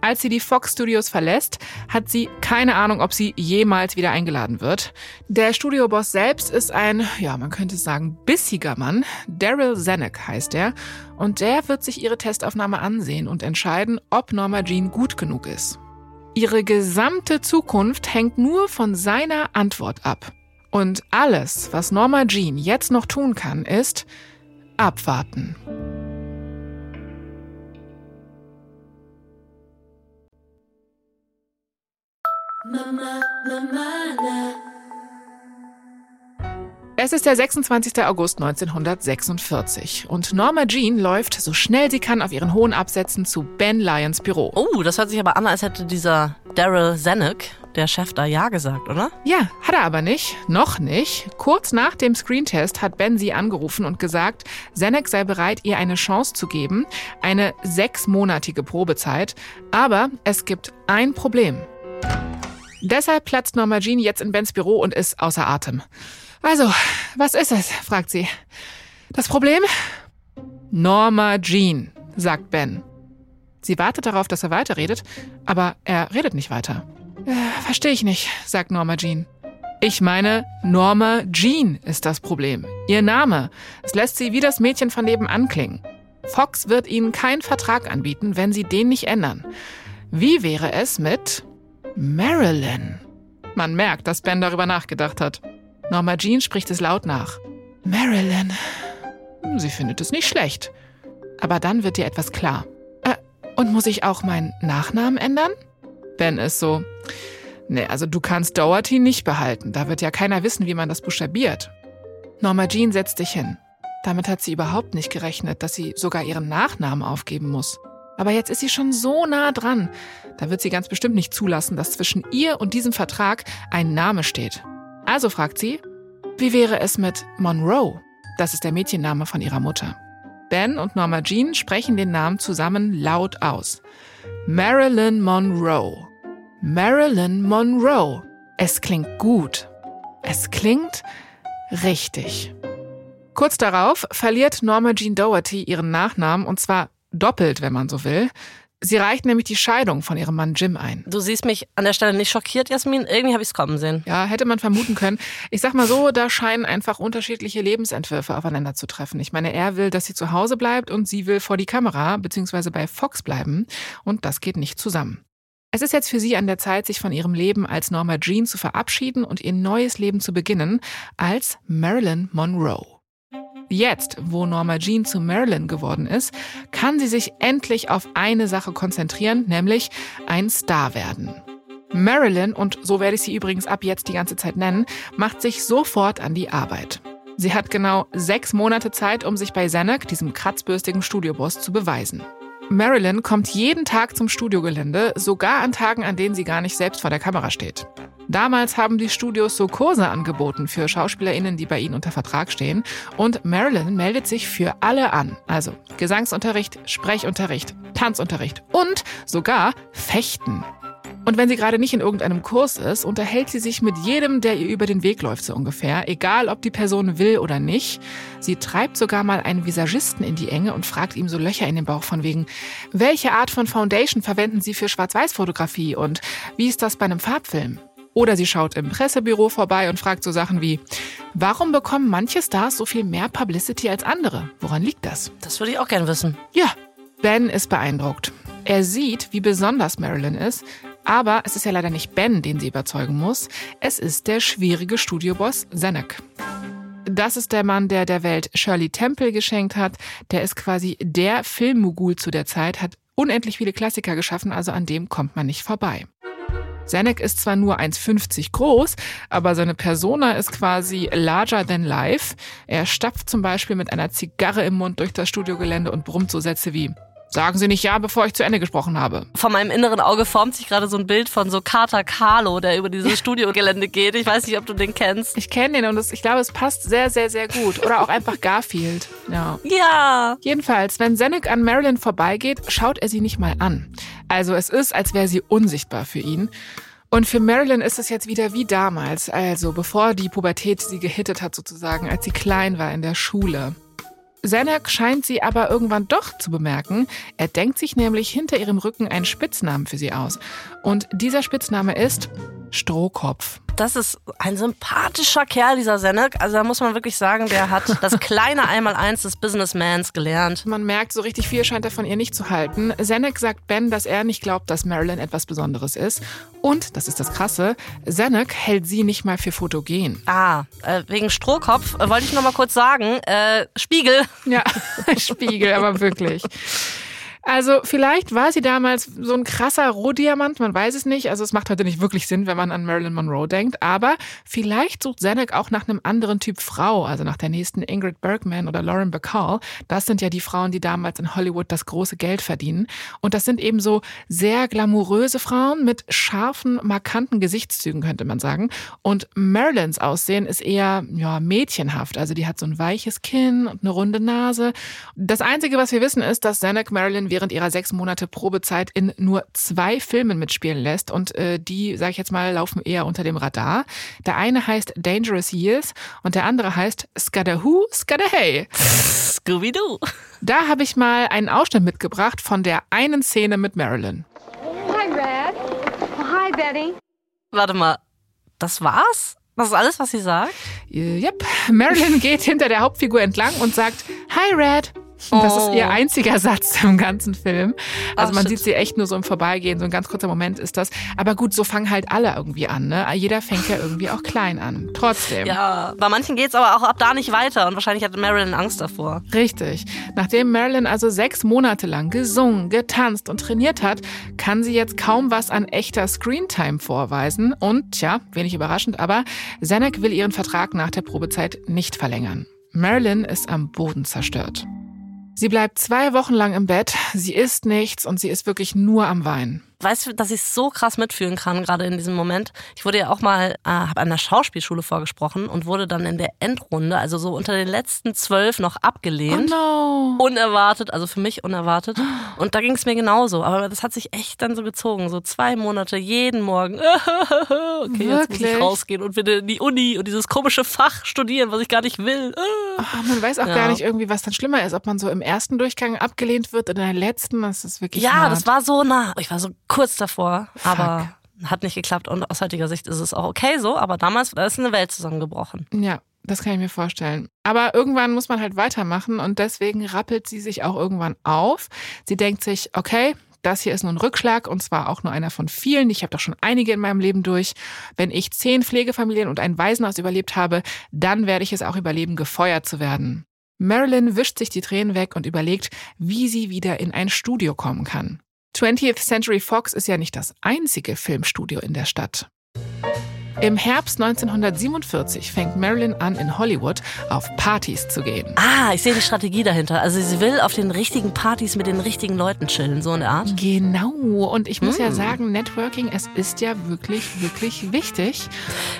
Als sie die Fox Studios verlässt, hat sie keine Ahnung, ob sie jemals wieder eingeladen wird. Der Studioboss selbst ist ein, ja, man könnte sagen, bissiger Mann. Daryl Zanuck heißt er. Und der wird sich ihre Testaufnahme ansehen und entscheiden, ob Norma Jean gut genug ist. Ihre gesamte Zukunft hängt nur von seiner Antwort ab. Und alles, was Norma Jean jetzt noch tun kann, ist abwarten. Es ist der 26. August 1946 und Norma Jean läuft so schnell sie kann auf ihren hohen Absätzen zu Ben Lyons Büro. Oh, das hört sich aber an, als hätte dieser Daryl Zanuck, der Chef, da Ja gesagt, oder? Ja, hat er aber nicht. Noch nicht. Kurz nach dem Screentest hat Ben sie angerufen und gesagt, Zanuck sei bereit, ihr eine Chance zu geben, eine sechsmonatige Probezeit. Aber es gibt ein Problem. Deshalb platzt Norma Jean jetzt in Bens Büro und ist außer Atem. Also, was ist es? fragt sie. Das Problem? Norma Jean, sagt Ben. Sie wartet darauf, dass er weiterredet, aber er redet nicht weiter. Äh, Verstehe ich nicht, sagt Norma Jean. Ich meine, Norma Jean ist das Problem. Ihr Name. Es lässt sie wie das Mädchen von nebenan klingen. Fox wird ihnen keinen Vertrag anbieten, wenn sie den nicht ändern. Wie wäre es mit Marilyn? Man merkt, dass Ben darüber nachgedacht hat. Norma Jean spricht es laut nach. Marilyn. Sie findet es nicht schlecht. Aber dann wird ihr etwas klar. Äh, und muss ich auch meinen Nachnamen ändern? Ben ist so. Nee, also du kannst Doherty nicht behalten. Da wird ja keiner wissen, wie man das buchstabiert. Norma Jean setzt sich hin. Damit hat sie überhaupt nicht gerechnet, dass sie sogar ihren Nachnamen aufgeben muss. Aber jetzt ist sie schon so nah dran. Da wird sie ganz bestimmt nicht zulassen, dass zwischen ihr und diesem Vertrag ein Name steht. Also fragt sie, wie wäre es mit Monroe? Das ist der Mädchenname von ihrer Mutter. Ben und Norma Jean sprechen den Namen zusammen laut aus. Marilyn Monroe. Marilyn Monroe. Es klingt gut. Es klingt richtig. Kurz darauf verliert Norma Jean Doherty ihren Nachnamen und zwar doppelt, wenn man so will. Sie reicht nämlich die Scheidung von ihrem Mann Jim ein. Du siehst mich an der Stelle nicht schockiert, Jasmin. Irgendwie habe ich es kommen sehen. Ja, hätte man vermuten können. Ich sag mal so, da scheinen einfach unterschiedliche Lebensentwürfe aufeinander zu treffen. Ich meine, er will, dass sie zu Hause bleibt und sie will vor die Kamera bzw. bei Fox bleiben. Und das geht nicht zusammen. Es ist jetzt für sie an der Zeit, sich von ihrem Leben als Norma Jean zu verabschieden und ihr neues Leben zu beginnen als Marilyn Monroe. Jetzt, wo Norma Jean zu Marilyn geworden ist, kann sie sich endlich auf eine Sache konzentrieren, nämlich ein Star werden. Marilyn, und so werde ich sie übrigens ab jetzt die ganze Zeit nennen, macht sich sofort an die Arbeit. Sie hat genau sechs Monate Zeit, um sich bei Zanuck, diesem kratzbürstigen Studioboss, zu beweisen. Marilyn kommt jeden Tag zum Studiogelände, sogar an Tagen, an denen sie gar nicht selbst vor der Kamera steht. Damals haben die Studios so Kurse angeboten für SchauspielerInnen, die bei ihnen unter Vertrag stehen. Und Marilyn meldet sich für alle an. Also Gesangsunterricht, Sprechunterricht, Tanzunterricht und sogar Fechten. Und wenn sie gerade nicht in irgendeinem Kurs ist, unterhält sie sich mit jedem, der ihr über den Weg läuft, so ungefähr, egal ob die Person will oder nicht. Sie treibt sogar mal einen Visagisten in die Enge und fragt ihm so Löcher in den Bauch von wegen, welche Art von Foundation verwenden Sie für Schwarz-Weiß-Fotografie und wie ist das bei einem Farbfilm? Oder sie schaut im Pressebüro vorbei und fragt so Sachen wie, warum bekommen manche Stars so viel mehr Publicity als andere? Woran liegt das? Das würde ich auch gern wissen. Ja, Ben ist beeindruckt. Er sieht, wie besonders Marilyn ist, aber es ist ja leider nicht Ben, den sie überzeugen muss. Es ist der schwierige Studioboss Zanuck. Das ist der Mann, der der Welt Shirley Temple geschenkt hat. Der ist quasi der Filmmogul zu der Zeit, hat unendlich viele Klassiker geschaffen, also an dem kommt man nicht vorbei. Zanuck ist zwar nur 1,50 groß, aber seine Persona ist quasi larger than life. Er stapft zum Beispiel mit einer Zigarre im Mund durch das Studiogelände und brummt so Sätze wie Sagen Sie nicht ja, bevor ich zu Ende gesprochen habe. Von meinem inneren Auge formt sich gerade so ein Bild von so Carter Carlo, der über dieses (laughs) Studiogelände geht. Ich weiß nicht, ob du den kennst. Ich kenne den und das, ich glaube, es passt sehr, sehr, sehr gut. Oder auch einfach Garfield. Ja. Ja. Jedenfalls, wenn Zenek an Marilyn vorbeigeht, schaut er sie nicht mal an. Also es ist, als wäre sie unsichtbar für ihn. Und für Marilyn ist es jetzt wieder wie damals, also bevor die Pubertät sie gehittet hat sozusagen, als sie klein war in der Schule. Zanuck scheint sie aber irgendwann doch zu bemerken. Er denkt sich nämlich hinter ihrem Rücken einen Spitznamen für sie aus. Und dieser Spitzname ist Strohkopf. Das ist ein sympathischer Kerl, dieser Zanuck. Also da muss man wirklich sagen, der hat das kleine Einmaleins des Businessmans gelernt. Man merkt, so richtig viel scheint er von ihr nicht zu halten. Zanuck sagt Ben, dass er nicht glaubt, dass Marilyn etwas Besonderes ist. Und, das ist das Krasse, Zanuck hält sie nicht mal für fotogen. Ah, äh, wegen Strohkopf äh, wollte ich noch mal kurz sagen. Äh, Spiegel. Ja, (laughs) Spiegel, aber wirklich. Also vielleicht war sie damals so ein krasser Rohdiamant, man weiß es nicht. Also es macht heute nicht wirklich Sinn, wenn man an Marilyn Monroe denkt. Aber vielleicht sucht Zanuck auch nach einem anderen Typ Frau, also nach der nächsten Ingrid Bergman oder Lauren Bacall. Das sind ja die Frauen, die damals in Hollywood das große Geld verdienen. Und das sind eben so sehr glamouröse Frauen mit scharfen, markanten Gesichtszügen, könnte man sagen. Und Marilyns Aussehen ist eher ja, mädchenhaft. Also die hat so ein weiches Kinn und eine runde Nase. Das Einzige, was wir wissen, ist, dass Zanuck Marilyn während ihrer sechs Monate Probezeit in nur zwei Filmen mitspielen lässt. Und äh, die, sage ich jetzt mal, laufen eher unter dem Radar. Der eine heißt Dangerous Years und der andere heißt Scudderhoo, Scudderhey. Scooby-Doo. Da habe ich mal einen Ausschnitt mitgebracht von der einen Szene mit Marilyn. Hi, Red. Hi, Betty. Warte mal, das war's? Das ist alles, was sie sagt? Yep. Marilyn (laughs) geht hinter der Hauptfigur entlang und sagt, Hi, Red. Das ist ihr einziger Satz im ganzen Film. Also Ach, man shit. sieht sie echt nur so im Vorbeigehen, so ein ganz kurzer Moment ist das. Aber gut, so fangen halt alle irgendwie an. Ne? Jeder fängt ja irgendwie auch klein an. Trotzdem. Ja, bei manchen geht's aber auch ab da nicht weiter und wahrscheinlich hatte Marilyn Angst davor. Richtig. Nachdem Marilyn also sechs Monate lang gesungen, getanzt und trainiert hat, kann sie jetzt kaum was an echter Screentime vorweisen. Und, tja, wenig überraschend, aber Zanuck will ihren Vertrag nach der Probezeit nicht verlängern. Marilyn ist am Boden zerstört. Sie bleibt zwei Wochen lang im Bett, sie isst nichts und sie ist wirklich nur am Weinen. Weißt du, dass ich so krass mitfühlen kann, gerade in diesem Moment? Ich wurde ja auch mal, äh, habe an der Schauspielschule vorgesprochen und wurde dann in der Endrunde, also so unter den letzten zwölf, noch abgelehnt. Oh no. Unerwartet, also für mich unerwartet. Und da ging es mir genauso. Aber das hat sich echt dann so gezogen. So zwei Monate, jeden Morgen. (laughs) Okay, jetzt muss ich Wirklich? rausgehen und wieder in die Uni und dieses komische Fach studieren, was ich gar nicht will. Ah, man weiß auch Ja. gar nicht irgendwie, was dann schlimmer ist, ob man so im ersten Durchgang abgelehnt wird oder in der letzten. Das ist wirklich Ja, hart. das war so nah. Ich war so kurz davor, aber hat nicht geklappt. Und aus heutiger Sicht ist es auch okay so. Aber damals da ist eine Welt zusammengebrochen. Ja, das kann ich mir vorstellen. Aber irgendwann muss man halt weitermachen und deswegen rappelt sie sich auch irgendwann auf. Sie denkt sich, okay, das hier ist nur ein Rückschlag und zwar auch nur einer von vielen. Ich habe doch schon einige in meinem Leben durch. Wenn ich zehn Pflegefamilien und ein Waisenhaus überlebt habe, dann werde ich es auch überleben, gefeuert zu werden. Marilyn wischt sich die Tränen weg und überlegt, wie sie wieder in ein Studio kommen kann. 20th Century Fox ist ja nicht das einzige Filmstudio in der Stadt. Im Herbst 1947 fängt Marilyn an, in Hollywood auf Partys zu gehen. Ah, ich sehe die Strategie dahinter. Also sie will auf den richtigen Partys mit den richtigen Leuten chillen, so in der Art. Genau. Und ich muss ja Hm. sagen, Networking, es ist ja wirklich, wirklich wichtig.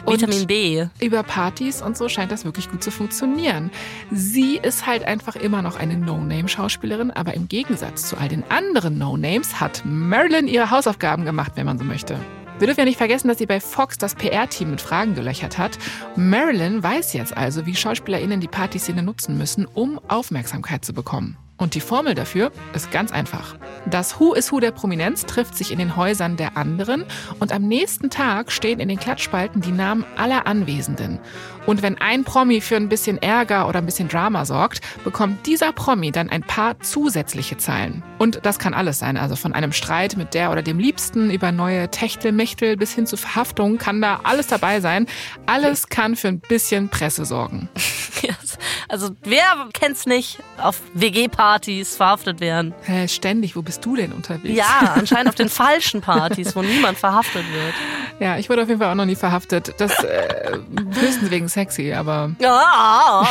Vitamin B. über Partys und so scheint das wirklich gut zu funktionieren. Sie ist halt einfach immer noch eine No-Name-Schauspielerin, aber im Gegensatz zu all den anderen No-Names hat Marilyn ihre Hausaufgaben gemacht, wenn man so möchte. Wir dürfen ja nicht vergessen, dass sie bei Fox das PR-Team mit Fragen gelöchert hat. Marilyn weiß jetzt also, wie SchauspielerInnen die Partyszene nutzen müssen, um Aufmerksamkeit zu bekommen. Und die Formel dafür ist ganz einfach. Das Who is Who der Prominenz trifft sich in den Häusern der anderen und am nächsten Tag stehen in den Klatschspalten die Namen aller Anwesenden. Und wenn ein Promi für ein bisschen Ärger oder ein bisschen Drama sorgt, bekommt dieser Promi dann ein paar zusätzliche Zeilen. Und das kann alles sein, also von einem Streit mit der oder dem Liebsten über neue Techtelmechtel bis hin zu Verhaftung kann da alles dabei sein. Alles kann für ein bisschen Presse sorgen. (laughs) Also wer kennt's nicht? Auf WG-Partys verhaftet werden. Hä, ständig, wo bist du denn unterwegs? Ja, (laughs) anscheinend auf den falschen Partys, wo niemand verhaftet wird. Ja, ich wurde auf jeden Fall auch noch nie verhaftet. Das äh, höchstens wegen sexy, aber Ja.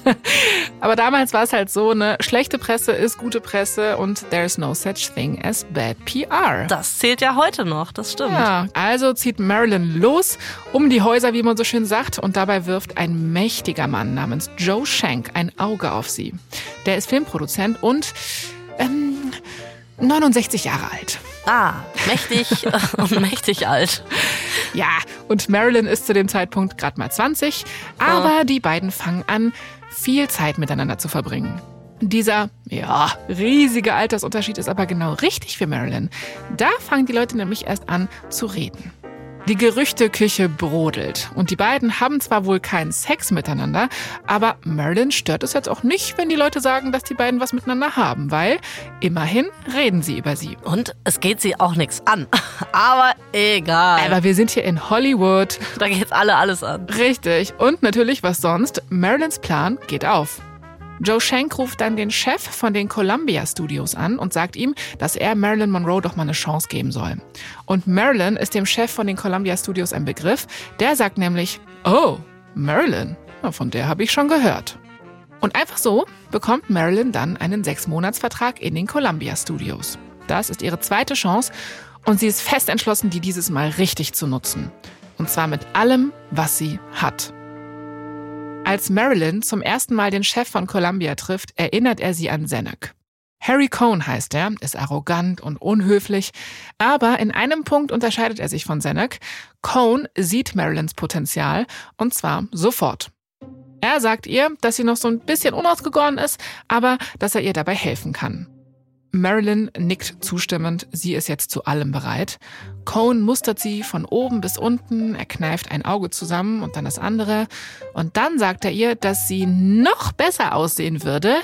(laughs) aber damals war es halt so, ne, schlechte Presse ist gute Presse und there's no such thing as bad PR. Das zählt ja heute noch, das stimmt. Ja, also zieht Marilyn los um die Häuser, wie man so schön sagt, und dabei wirft ein mächtiger Mann namens Joe Shank ein Auge auf sie. Der ist Filmproduzent und ähm, 69 Jahre alt. Ah, mächtig und (laughs) (laughs) mächtig alt. Ja, und Marilyn ist zu dem Zeitpunkt gerade mal 20, aber die beiden fangen an, viel Zeit miteinander zu verbringen. Dieser, ja, riesige Altersunterschied ist aber genau richtig für Marilyn. Da fangen die Leute nämlich erst an zu reden. Die Gerüchteküche brodelt und die beiden haben zwar wohl keinen Sex miteinander, aber Marilyn stört es jetzt auch nicht, wenn die Leute sagen, dass die beiden was miteinander haben, weil immerhin reden sie über sie. Und es geht sie auch nichts an. (laughs) Aber egal. Aber wir sind hier in Hollywood, da geht's alle alles an. Richtig. Und natürlich, was sonst? Marilyns Plan geht auf. Joe Shank ruft dann den Chef von den Columbia Studios an und sagt ihm, dass er Marilyn Monroe doch mal eine Chance geben soll. Und Marilyn ist dem Chef von den Columbia Studios ein Begriff. Der sagt nämlich, oh, Marilyn, von der habe ich schon gehört. Und einfach so bekommt Marilyn dann einen Sechsmonatsvertrag in den Columbia Studios. Das ist ihre zweite Chance und sie ist fest entschlossen, die dieses Mal richtig zu nutzen. Und zwar mit allem, was sie hat. Als Marilyn zum ersten Mal den Chef von Columbia trifft, erinnert er sie an Zanuck. Harry Cohn heißt er, ist arrogant und unhöflich, aber in einem Punkt unterscheidet er sich von Zanuck. Cohn sieht Marilyns Potenzial und zwar sofort. Er sagt ihr, dass sie noch so ein bisschen unausgegoren ist, aber dass er ihr dabei helfen kann. Marilyn nickt zustimmend, sie ist jetzt zu allem bereit. Cohn mustert sie von oben bis unten, er kneift ein Auge zusammen und dann das andere. Und dann sagt er ihr, dass sie noch besser aussehen würde,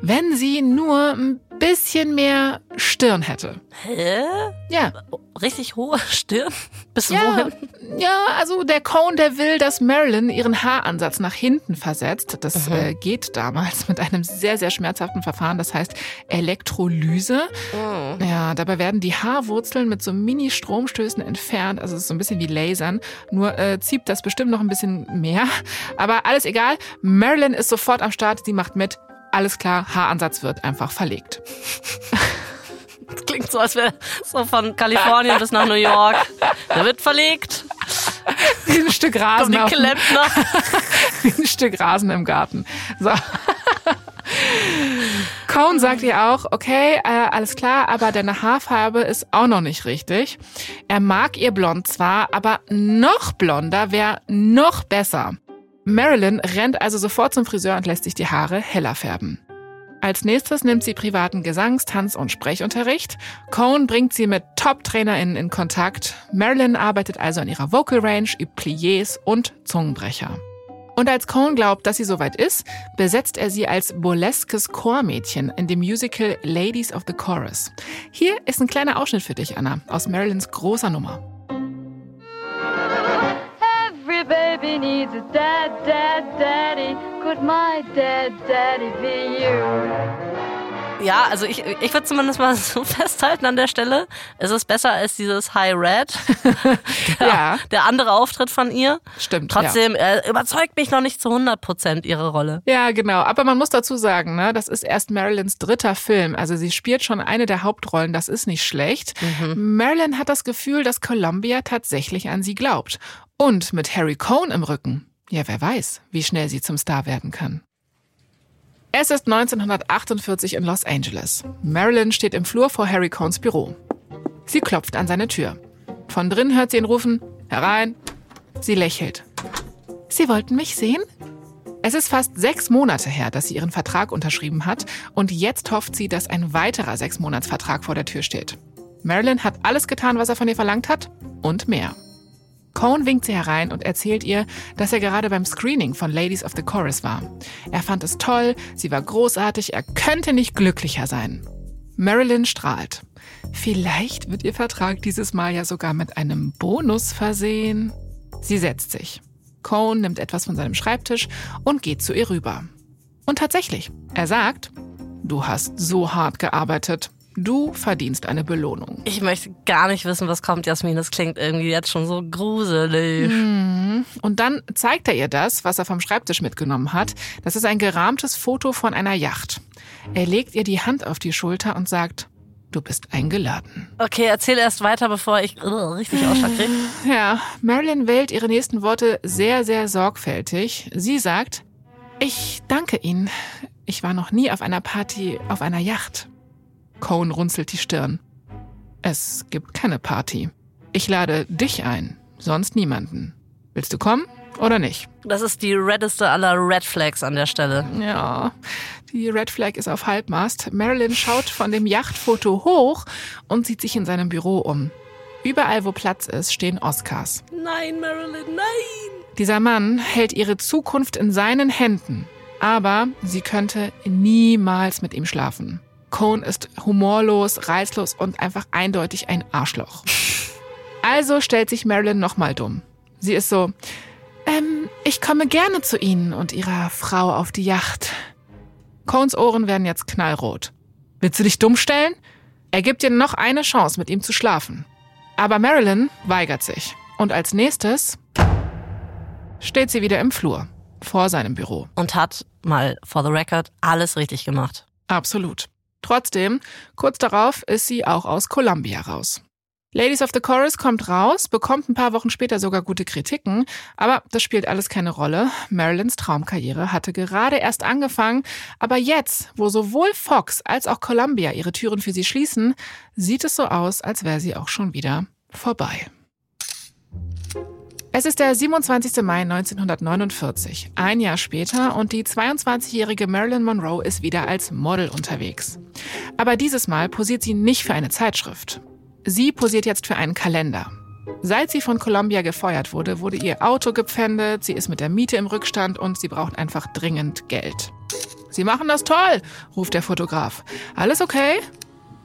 wenn sie nur ein bisschen mehr Stirn hätte. Hä? Ja. Richtig hohe (laughs) Stirn? Bis Ja, wohin? ja, also der Cohn, der will, dass Marilyn ihren Haaransatz nach hinten versetzt. Das Mhm. äh, geht damals mit einem sehr, sehr schmerzhaften Verfahren, das heißt Elektrolyse. Mhm. Ja, dabei werden die Haarwurzeln mit so Mini-Stromstößen entfernt. Also es ist so ein bisschen wie Lasern. Nur äh, zieht das bestimmt noch ein bisschen mehr. Aber alles egal. Marilyn ist sofort am Start. Sie macht mit. Alles klar, Haaransatz wird einfach verlegt. Das klingt so, als wäre so von Kalifornien bis nach New York. Der wird verlegt. Wie ein Stück Rasen, die auf, Klempner. (laughs) wie ein Stück Rasen im Garten. So. Cohn sagt ihr auch, okay, äh, alles klar, aber deine Haarfarbe ist auch noch nicht richtig. Er mag ihr blond zwar, aber noch blonder wäre noch besser. Marilyn rennt also sofort zum Friseur und lässt sich die Haare heller färben. Als nächstes nimmt sie privaten Gesangs-, Tanz- und Sprechunterricht. Cohn bringt sie mit Top-TrainerInnen in Kontakt. Marilyn arbeitet also an ihrer Vocal Range, übt Pliés und Zungenbrecher. Und als Cohn glaubt, dass sie soweit ist, besetzt er sie als burleskes Chormädchen in dem Musical Ladies of the Chorus. Hier ist ein kleiner Ausschnitt für dich, Anna, aus Marilyns großer Nummer. Every baby needs a dad, dad, daddy. Could my dad, daddy be you? Ja, also ich, ich würde zumindest mal (laughs) so festhalten an der Stelle. Es ist besser als dieses High Red. (laughs) Der, Ja. der andere Auftritt von ihr. Stimmt. Trotzdem äh, überzeugt mich noch nicht zu 100 Prozent ihre Rolle. Ja. ja, genau. Aber man muss dazu sagen, ne, das ist erst Marilyns dritter Film. Also sie spielt schon eine der Hauptrollen. Das ist nicht schlecht. Marilyn hat das Gefühl, dass Columbia tatsächlich an sie glaubt. Und mit Harry Cohn im Rücken. Ja, wer weiß, wie schnell sie zum Star werden kann. Es ist 1948 in Los Angeles. Marilyn steht im Flur vor Harry Cohns Büro. Sie klopft an seine Tür. Von drin hört sie ihn rufen, herein. Sie lächelt. Sie wollten mich sehen? Es ist fast sechs Monate her, dass sie ihren Vertrag unterschrieben hat und jetzt hofft sie, dass ein weiterer Sechsmonatsvertrag vor der Tür steht. Marilyn hat alles getan, was er von ihr verlangt hat und mehr. Cohn winkt sie herein und erzählt ihr, dass er gerade beim Screening von Ladies of the Chorus war. Er fand es toll, sie war großartig, er könnte nicht glücklicher sein. Marilyn strahlt. Vielleicht wird ihr Vertrag dieses Mal ja sogar mit einem Bonus versehen. Sie setzt sich. Cohn nimmt etwas von seinem Schreibtisch und geht zu ihr rüber. Und tatsächlich, er sagt, du hast so hart gearbeitet. Du verdienst eine Belohnung. Ich möchte gar nicht wissen, was kommt, Jasmin. Das klingt irgendwie jetzt schon so gruselig. Und dann zeigt er ihr das, was er vom Schreibtisch mitgenommen hat. Das ist ein gerahmtes Foto von einer Yacht. Er legt ihr die Hand auf die Schulter und sagt, du bist eingeladen. Okay, erzähl erst weiter, bevor ich äh, richtig Ausschlag kriege. (laughs) Ja, Marilyn wählt ihre nächsten Worte sehr, sehr sorgfältig. Sie sagt, ich danke Ihnen. Ich war noch nie auf einer Party auf einer Yacht. Cohn runzelt die Stirn. Es gibt keine Party. Ich lade dich ein, sonst niemanden. Willst du kommen oder nicht? Das ist die reddeste aller Red Flags an der Stelle. Ja, die Red Flag ist auf Halbmast. Marilyn schaut von dem Yachtfoto hoch und sieht sich in seinem Büro um. Überall, wo Platz ist, stehen Oscars. Nein, Marilyn, nein! Dieser Mann hält ihre Zukunft in seinen Händen. Aber sie könnte niemals mit ihm schlafen. Cohn ist humorlos, reizlos und einfach eindeutig ein Arschloch. Also stellt sich Marilyn nochmal dumm. Sie ist so, ähm, ich komme gerne zu Ihnen und Ihrer Frau auf die Yacht. Cohns Ohren werden jetzt knallrot. Willst du dich dumm stellen? Er gibt dir noch eine Chance, mit ihm zu schlafen. Aber Marilyn weigert sich. Und als nächstes steht sie wieder im Flur, vor seinem Büro. Und hat mal, for the record, alles richtig gemacht. Absolut. Trotzdem, kurz darauf ist sie auch aus Columbia raus. Ladies of the Chorus kommt raus, bekommt ein paar Wochen später sogar gute Kritiken, aber das spielt alles keine Rolle. Marilyns Traumkarriere hatte gerade erst angefangen, aber jetzt, wo sowohl Fox als auch Columbia ihre Türen für sie schließen, sieht es so aus, als wäre sie auch schon wieder vorbei. Es ist der 27. Mai 1949, ein Jahr später, und die 22-jährige Marilyn Monroe ist wieder als Model unterwegs. Aber dieses Mal posiert sie nicht für eine Zeitschrift. Sie posiert jetzt für einen Kalender. Seit sie von Columbia gefeuert wurde, wurde ihr Auto gepfändet, sie ist mit der Miete im Rückstand und sie braucht einfach dringend Geld. Sie machen das toll, ruft der Fotograf. Alles okay?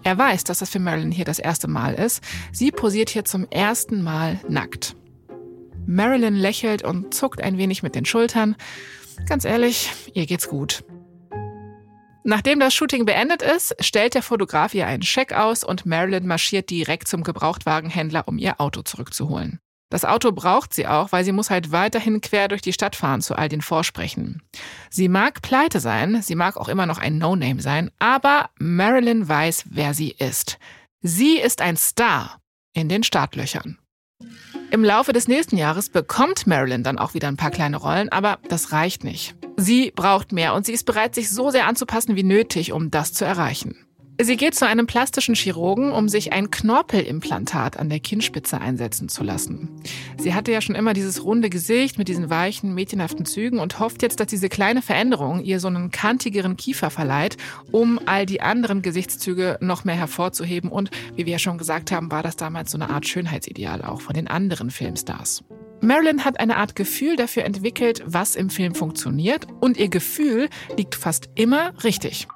Er weiß, dass das für Marilyn hier das erste Mal ist. Sie posiert hier zum ersten Mal nackt. Marilyn lächelt und zuckt ein wenig mit den Schultern. Ganz ehrlich, ihr geht's gut. Nachdem das Shooting beendet ist, stellt der Fotograf ihr einen Scheck aus und Marilyn marschiert direkt zum Gebrauchtwagenhändler, um ihr Auto zurückzuholen. Das Auto braucht sie auch, weil sie muss halt weiterhin quer durch die Stadt fahren zu all den Vorsprechen. Sie mag pleite sein, sie mag auch immer noch ein No-Name sein, aber Marilyn weiß, wer sie ist. Sie ist ein Star in den Startlöchern. Im Laufe des nächsten Jahres bekommt Marilyn dann auch wieder ein paar kleine Rollen, aber das reicht nicht. Sie braucht mehr und sie ist bereit, sich so sehr anzupassen wie nötig, um das zu erreichen. Sie geht zu einem plastischen Chirurgen, um sich ein Knorpelimplantat an der Kinnspitze einsetzen zu lassen. Sie hatte ja schon immer dieses runde Gesicht mit diesen weichen, mädchenhaften Zügen und hofft jetzt, dass diese kleine Veränderung ihr so einen kantigeren Kiefer verleiht, um all die anderen Gesichtszüge noch mehr hervorzuheben. Und wie wir ja schon gesagt haben, war das damals so eine Art Schönheitsideal auch von den anderen Filmstars. Marilyn hat eine Art Gefühl dafür entwickelt, was im Film funktioniert und ihr Gefühl liegt fast immer richtig.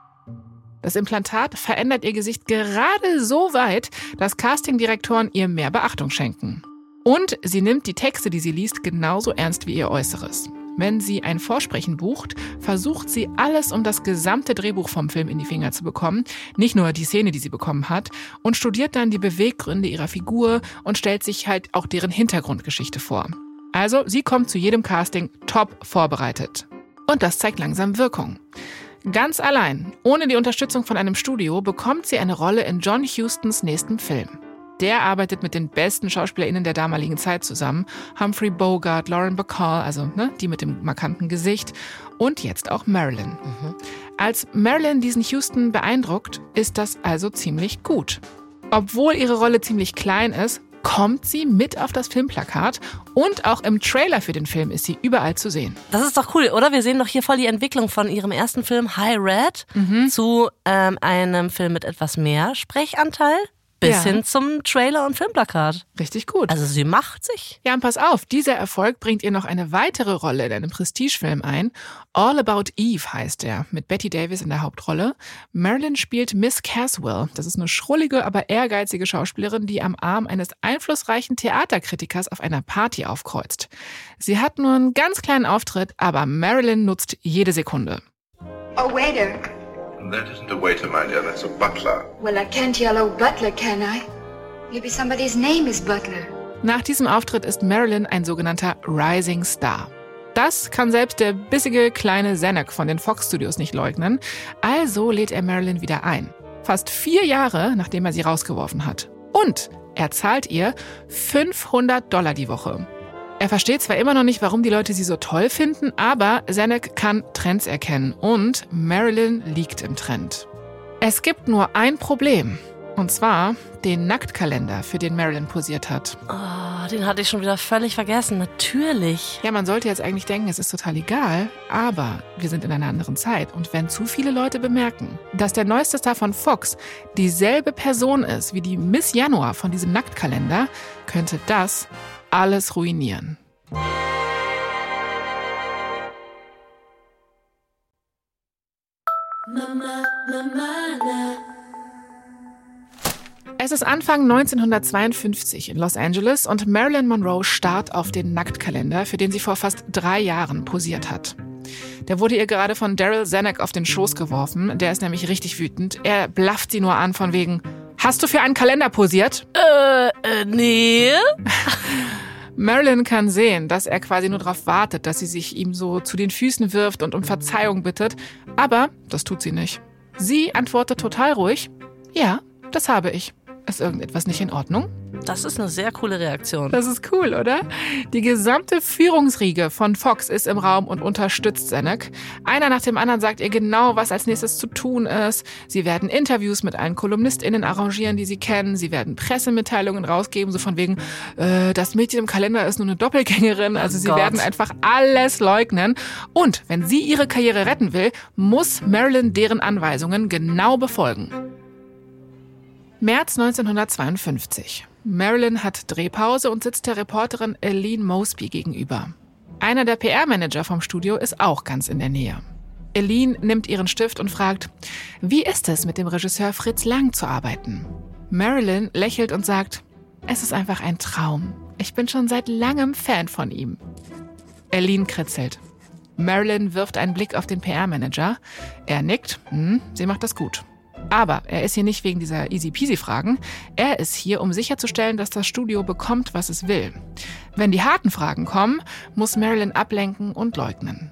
Das Implantat verändert ihr Gesicht gerade so weit, dass Castingdirektoren ihr mehr Beachtung schenken. Und sie nimmt die Texte, die sie liest, genauso ernst wie ihr Äußeres. Wenn sie ein Vorsprechen bucht, versucht sie alles, um das gesamte Drehbuch vom Film in die Finger zu bekommen, nicht nur die Szene, die sie bekommen hat, und studiert dann die Beweggründe ihrer Figur und stellt sich halt auch deren Hintergrundgeschichte vor. Also, sie kommt zu jedem Casting top vorbereitet. Und das zeigt langsam Wirkung. Ganz allein, ohne die Unterstützung von einem Studio, bekommt sie eine Rolle in John Hustons nächsten Film. Der arbeitet mit den besten SchauspielerInnen der damaligen Zeit zusammen. Humphrey Bogart, Lauren Bacall, also ne, die mit dem markanten Gesicht. Und jetzt auch Marilyn. Mhm. Als Marilyn diesen Houston beeindruckt, ist das also ziemlich gut. Obwohl ihre Rolle ziemlich klein ist, kommt sie mit auf das Filmplakat und auch im Trailer für den Film ist sie überall zu sehen. Das ist doch cool, oder? Wir sehen doch hier voll die Entwicklung von ihrem ersten Film High Red mhm. zu ähm, einem Film mit etwas mehr Sprechanteil bis ja. hin zum Trailer und Filmplakat. Richtig gut. Also sie macht sich. Ja, und pass auf, dieser Erfolg bringt ihr noch eine weitere Rolle in einem Prestigefilm ein. All About Eve heißt er, mit Betty Davis in der Hauptrolle. Marilyn spielt Miss Caswell. Das ist eine schrullige, aber ehrgeizige Schauspielerin, die am Arm eines einflussreichen Theaterkritikers auf einer Party aufkreuzt. Sie hat nur einen ganz kleinen Auftritt, aber Marilyn nutzt jede Sekunde. Oh, waiter. That isn't a waiter, my dear. That's a butler. Well, I can't yell, oh, butler, can I? Maybe somebody's name is Butler. Nach diesem Auftritt ist Marilyn ein sogenannter Rising Star. Das kann selbst der bissige kleine Zanuck von den Fox Studios nicht leugnen. Also lädt er Marilyn wieder ein. Fast vier Jahre, nachdem er sie rausgeworfen hat. Und er zahlt ihr 500 Dollar die Woche. Er versteht zwar immer noch nicht, warum die Leute sie so toll finden, aber Zanuck kann Trends erkennen und Marilyn liegt im Trend. Es gibt nur ein Problem. Und zwar den Nacktkalender, für den Marilyn posiert hat. Oh, den hatte ich schon wieder völlig vergessen. Natürlich. Ja, man sollte jetzt eigentlich denken, es ist total egal, aber wir sind in einer anderen Zeit. Und wenn zu viele Leute bemerken, dass der neueste Star von Fox dieselbe Person ist wie die Miss Januar von diesem Nacktkalender, könnte das alles ruinieren. Es ist Anfang 1952 in Los Angeles und Marilyn Monroe starrt auf den Nacktkalender, für den sie vor fast drei Jahren posiert hat. Der wurde ihr gerade von Daryl Zanuck auf den Schoß geworfen. Der ist nämlich richtig wütend. Er blafft sie nur an von wegen, hast du für einen Kalender posiert? Äh, äh nee. (laughs) Marilyn kann sehen, dass er quasi nur darauf wartet, dass sie sich ihm so zu den Füßen wirft und um Verzeihung bittet. Aber das tut sie nicht. Sie antwortet total ruhig, ja, das habe ich. Ist irgendetwas nicht in Ordnung? Das ist eine sehr coole Reaktion. Das ist cool, oder? Die gesamte Führungsriege von Fox ist im Raum und unterstützt Zanuck. Einer nach dem anderen sagt ihr genau, was als nächstes zu tun ist. Sie werden Interviews mit allen KolumnistInnen arrangieren, die sie kennen. Sie werden Pressemitteilungen rausgeben, so von wegen, äh, das Mädchen im Kalender ist nur eine Doppelgängerin. Also sie Gott. werden einfach alles leugnen. Und wenn sie ihre Karriere retten will, muss Marilyn deren Anweisungen genau befolgen. März 1952. Marilyn hat Drehpause und sitzt der Reporterin Aline Mosby gegenüber. Einer der PR-Manager vom Studio ist auch ganz in der Nähe. Aline nimmt ihren Stift und fragt, wie ist es, mit dem Regisseur Fritz Lang zu arbeiten? Marilyn lächelt und sagt, es ist einfach ein Traum. Ich bin schon seit langem Fan von ihm. Aline kritzelt. Marilyn wirft einen Blick auf den PR-Manager. Er nickt. Hm, sie macht das gut. Aber er ist hier nicht wegen dieser easy-peasy-Fragen. Er ist hier, um sicherzustellen, dass das Studio bekommt, was es will. Wenn die harten Fragen kommen, muss Marilyn ablenken und leugnen.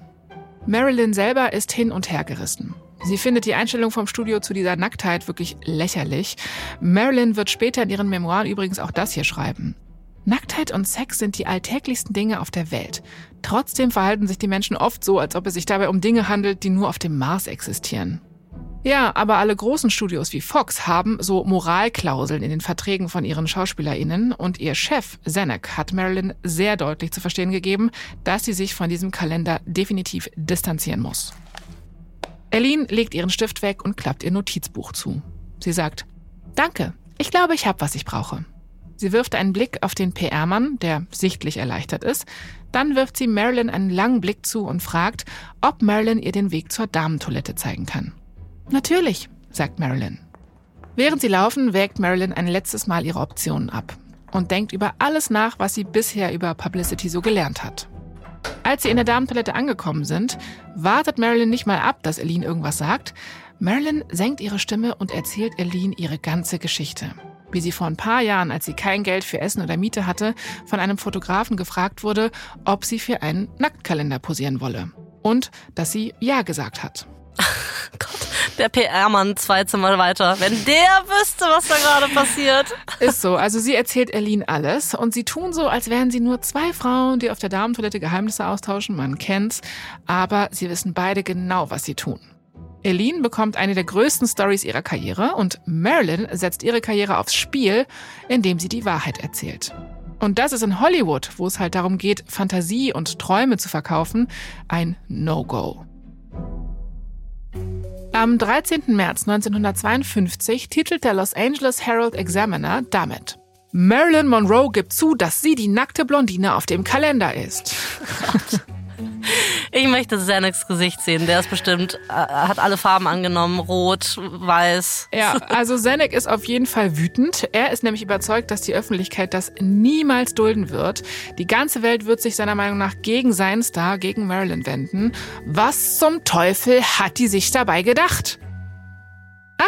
Marilyn selber ist hin und her gerissen. Sie findet die Einstellung vom Studio zu dieser Nacktheit wirklich lächerlich. Marilyn wird später in ihren Memoiren übrigens auch das hier schreiben. Nacktheit und Sex sind die alltäglichsten Dinge auf der Welt. Trotzdem verhalten sich die Menschen oft so, als ob es sich dabei um Dinge handelt, die nur auf dem Mars existieren. Ja, aber alle großen Studios wie Fox haben so Moralklauseln in den Verträgen von ihren SchauspielerInnen und ihr Chef, Zanuck, hat Marilyn sehr deutlich zu verstehen gegeben, dass sie sich von diesem Kalender definitiv distanzieren muss. Aline legt ihren Stift weg und klappt ihr Notizbuch zu. Sie sagt, Danke, ich glaube, ich habe, was ich brauche. Sie wirft einen Blick auf den PR-Mann, der sichtlich erleichtert ist. Dann wirft sie Marilyn einen langen Blick zu und fragt, ob Marilyn ihr den Weg zur Damentoilette zeigen kann. Natürlich, sagt Marilyn. Während sie laufen, wägt Marilyn ein letztes Mal ihre Optionen ab und denkt über alles nach, was sie bisher über Publicity so gelernt hat. Als sie in der Damentoilette angekommen sind, wartet Marilyn nicht mal ab, dass Aline irgendwas sagt. Marilyn senkt ihre Stimme und erzählt Aline ihre ganze Geschichte. Wie sie vor ein paar Jahren, als sie kein Geld für Essen oder Miete hatte, von einem Fotografen gefragt wurde, ob sie für einen Nacktkalender posieren wolle. Und dass sie Ja gesagt hat. Gott, der PR-Mann zwei Zimmer weiter. Wenn der wüsste, was da gerade passiert. Ist so. Also sie erzählt Aline alles und sie tun so, als wären sie nur zwei Frauen, die auf der Damentoilette Geheimnisse austauschen. Man kennt's. Aber sie wissen beide genau, was sie tun. Aline bekommt eine der größten Stories ihrer Karriere und Marilyn setzt ihre Karriere aufs Spiel, indem sie die Wahrheit erzählt. Und das ist in Hollywood, wo es halt darum geht, Fantasie und Träume zu verkaufen, ein No-Go. Am 13. März 1952 titelt der Los Angeles Herald Examiner damit. Marilyn Monroe gibt zu, dass sie die nackte Blondine auf dem Kalender ist. (laughs) (laughs) Ich möchte Xanax Gesicht sehen. Der ist bestimmt, äh, hat alle Farben angenommen. Rot, weiß. Ja, also Zenek ist auf jeden Fall wütend. Er ist nämlich überzeugt, dass die Öffentlichkeit das niemals dulden wird. Die ganze Welt wird sich seiner Meinung nach gegen seinen Star, gegen Marilyn wenden. Was zum Teufel hat die sich dabei gedacht?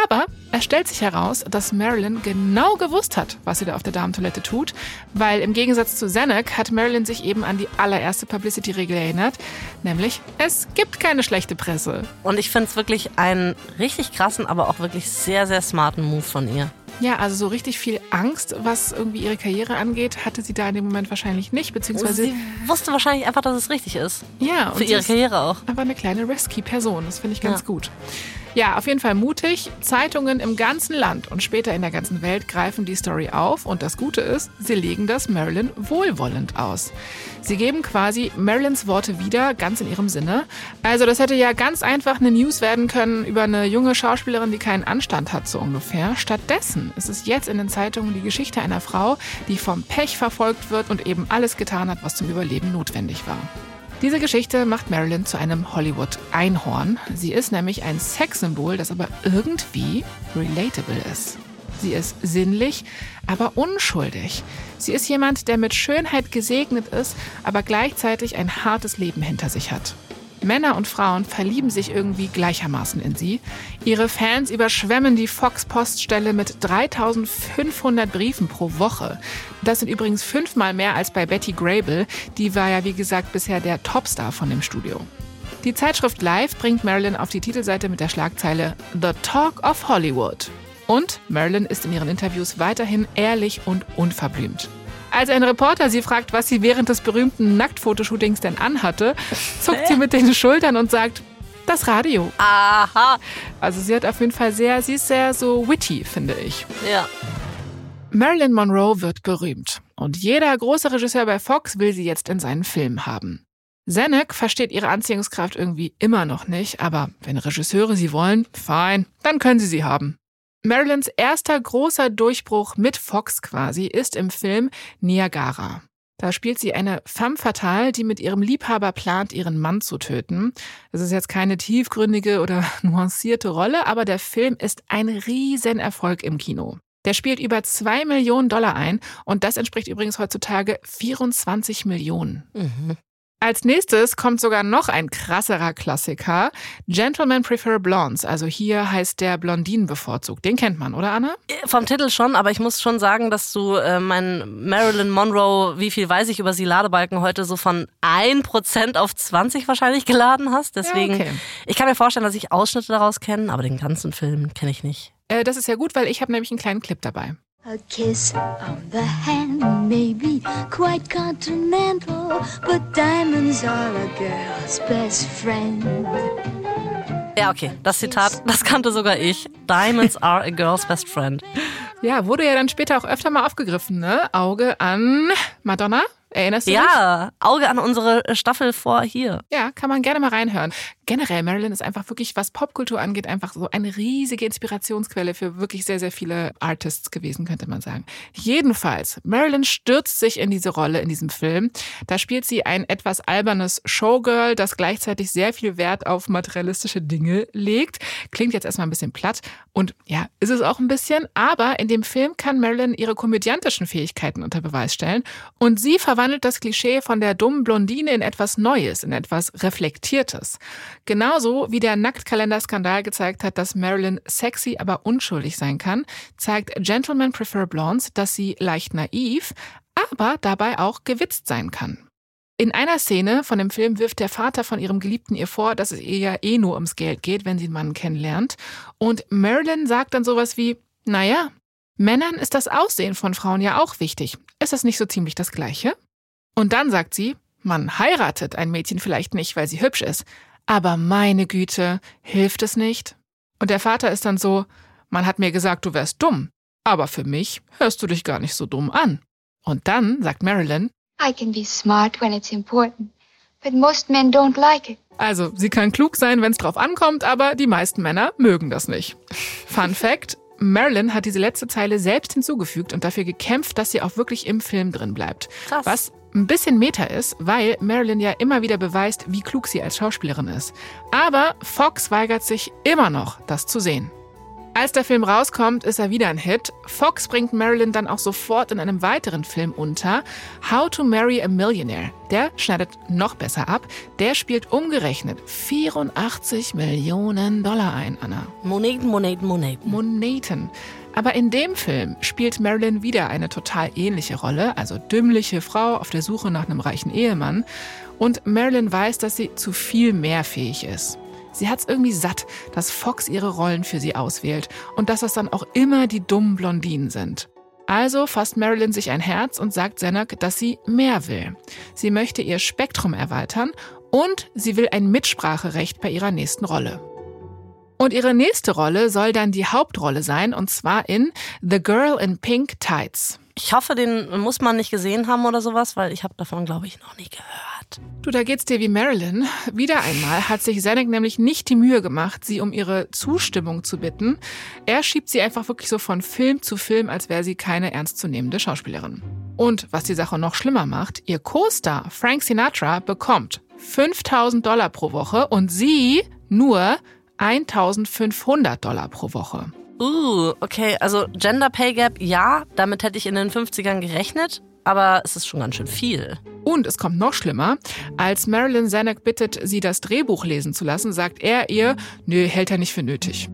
Aber es stellt sich heraus, dass Marilyn genau gewusst hat, was sie da auf der Damentoilette tut, weil im Gegensatz zu Zanuck hat Marilyn sich eben an die allererste Publicity-Regel erinnert, nämlich es gibt keine schlechte Presse. Und ich finde es wirklich einen richtig krassen, aber auch wirklich sehr, sehr smarten Move von ihr. Ja, also so richtig viel Angst, was irgendwie ihre Karriere angeht, hatte sie da in dem Moment wahrscheinlich nicht, beziehungsweise Sie wusste wahrscheinlich einfach, dass es richtig ist. ja und Für ihre Karriere auch. Aber eine kleine risky Person, das finde ich ganz Ja. gut. Ja, auf jeden Fall mutig. Zeitungen im ganzen Land und später in der ganzen Welt greifen die Story auf und das Gute ist, sie legen das Marilyn wohlwollend aus. Sie geben quasi Marilyns Worte wieder, ganz in ihrem Sinne. Also das hätte ja ganz einfach eine News werden können über eine junge Schauspielerin, die keinen Anstand hat, so ungefähr. Stattdessen ist es jetzt in den Zeitungen die Geschichte einer Frau, die vom Pech verfolgt wird und eben alles getan hat, was zum Überleben notwendig war. Diese Geschichte macht Marilyn zu einem Hollywood-Einhorn. Sie ist nämlich ein Sexsymbol, das aber irgendwie relatable ist. Sie ist sinnlich, aber unschuldig. Sie ist jemand, der mit Schönheit gesegnet ist, aber gleichzeitig ein hartes Leben hinter sich hat. Männer und Frauen verlieben sich irgendwie gleichermaßen in sie. Ihre Fans überschwemmen die Fox-Poststelle mit 3500 Briefen pro Woche. Das sind übrigens fünfmal mehr als bei Betty Grable. Die war ja, wie gesagt, bisher der Topstar von dem Studio. Die Zeitschrift Live bringt Marilyn auf die Titelseite mit der Schlagzeile The Talk of Hollywood. Und Marilyn ist in ihren Interviews weiterhin ehrlich und unverblümt. Als ein Reporter sie fragt, was sie während des berühmten Nacktfotoshootings denn anhatte, zuckt sie mit den Schultern und sagt, das Radio. Aha. Also sie hat auf jeden Fall sehr, sie ist sehr so witty, finde ich. Ja. Marilyn Monroe wird berühmt. Und jeder große Regisseur bei Fox will sie jetzt in seinen Filmen haben. Zanuck versteht ihre Anziehungskraft irgendwie immer noch nicht, aber wenn Regisseure sie wollen, fein, dann können sie sie haben. Marilyns erster großer Durchbruch mit Fox quasi ist im Film Niagara. Da spielt sie eine femme fatale, die mit ihrem Liebhaber plant, ihren Mann zu töten. Das ist jetzt keine tiefgründige oder (laughs) nuancierte Rolle, aber der Film ist ein Riesenerfolg im Kino. Der spielt über zwei Millionen Dollar ein und das entspricht übrigens heutzutage 24 Millionen. Mhm. Als nächstes kommt sogar noch ein krasserer Klassiker. Gentlemen Prefer Blondes. Also hier heißt der Blondinen bevorzugt. Den kennt man, oder Anna? Vom Titel schon, aber ich muss schon sagen, dass du äh, meinen Marilyn Monroe, wie viel weiß ich über sie, Ladebalken heute so von 1% auf 20 wahrscheinlich geladen hast. Deswegen, Ja, okay. ich kann mir vorstellen, dass ich Ausschnitte daraus kenne, aber den ganzen Film kenne ich nicht. Äh, das ist ja gut, weil ich habe nämlich einen kleinen Clip dabei. A kiss on the hand may be quite continental, but diamonds are a girl's best friend. Ja, okay, das Zitat, das kannte sogar ich. Diamonds are a girl's best friend. Ja, wurde ja dann später auch öfter mal aufgegriffen, ne? Auge an Madonna. Erinnerst du dich? Ja, Auge an unsere Staffel vor hier. Ja, kann man gerne mal reinhören. Generell, Marilyn ist einfach wirklich, was Popkultur angeht, einfach so eine riesige Inspirationsquelle für wirklich sehr, sehr viele Artists gewesen, könnte man sagen. Jedenfalls, Marilyn stürzt sich in diese Rolle in diesem Film. Da spielt sie ein etwas albernes Showgirl, das gleichzeitig sehr viel Wert auf materialistische Dinge legt. Klingt jetzt erstmal ein bisschen platt und ja, ist es auch ein bisschen, aber in dem Film kann Marilyn ihre komödiantischen Fähigkeiten unter Beweis stellen und sie verwandelt das Klischee von der dummen Blondine in etwas Neues, in etwas Reflektiertes. Genauso wie der Nacktkalender-Skandal gezeigt hat, dass Marilyn sexy, aber unschuldig sein kann, zeigt Gentlemen Prefer Blondes, dass sie leicht naiv, aber dabei auch gewitzt sein kann. In einer Szene von dem Film wirft der Vater von ihrem Geliebten ihr vor, dass es ihr ja eh nur ums Geld geht, wenn sie einen Mann kennenlernt. Und Marilyn sagt dann sowas wie, naja, Männern ist das Aussehen von Frauen ja auch wichtig. Ist das nicht so ziemlich das Gleiche? Und dann sagt sie, man heiratet ein Mädchen vielleicht nicht, weil sie hübsch ist. Aber meine Güte, hilft es nicht? Und der Vater ist dann so, man hat mir gesagt, du wärst dumm. Aber für mich hörst du dich gar nicht so dumm an. Und dann sagt Marilyn, I can be smart when it's important, but most men don't like it. Also, sie kann klug sein, wenn es drauf ankommt, aber die meisten Männer mögen das nicht. Fun Fact: Marilyn hat diese letzte Zeile selbst hinzugefügt und dafür gekämpft, dass sie auch wirklich im Film drin bleibt. Krass. Was ein bisschen Meta ist, weil Marilyn ja immer wieder beweist, wie klug sie als Schauspielerin ist. Aber Fox weigert sich immer noch, das zu sehen. Als der Film rauskommt, ist er wieder ein Hit. Fox bringt Marilyn dann auch sofort in einem weiteren Film unter. How to Marry a Millionaire. Der schneidet noch besser ab. Der spielt umgerechnet 84 Millionen Dollar ein, Anna. Moneten, Moneten, Moneten. Monaten. Aber in dem Film spielt Marilyn wieder eine total ähnliche Rolle, also dümmliche Frau auf der Suche nach einem reichen Ehemann. Und Marilyn weiß, dass sie zu viel mehr fähig ist. Sie hat's irgendwie satt, dass Fox ihre Rollen für sie auswählt und dass das dann auch immer die dummen Blondinen sind. Also fasst Marilyn sich ein Herz und sagt Zanuck, dass sie mehr will. Sie möchte ihr Spektrum erweitern und sie will ein Mitspracherecht bei ihrer nächsten Rolle. Und ihre nächste Rolle soll dann die Hauptrolle sein, und zwar in The Girl in Pink Tights. Ich hoffe, den muss man nicht gesehen haben oder sowas, weil ich habe davon, glaube ich, noch nie gehört. Du, da geht's dir wie Marilyn. Wieder einmal hat sich Zanuck nämlich nicht die Mühe gemacht, sie um ihre Zustimmung zu bitten. Er schiebt sie einfach wirklich so von Film zu Film, als wäre sie keine ernstzunehmende Schauspielerin. Und was die Sache noch schlimmer macht, ihr Co-Star Frank Sinatra bekommt 5000 Dollar pro Woche und sie nur 1500 Dollar pro Woche. Uh, okay, also Gender Pay Gap, ja, damit hätte ich in den 50ern gerechnet, aber es ist schon ganz schön viel. Und es kommt noch schlimmer. Als Marilyn Zanuck bittet, sie das Drehbuch lesen zu lassen, sagt er ihr, nö, hält er nicht für nötig.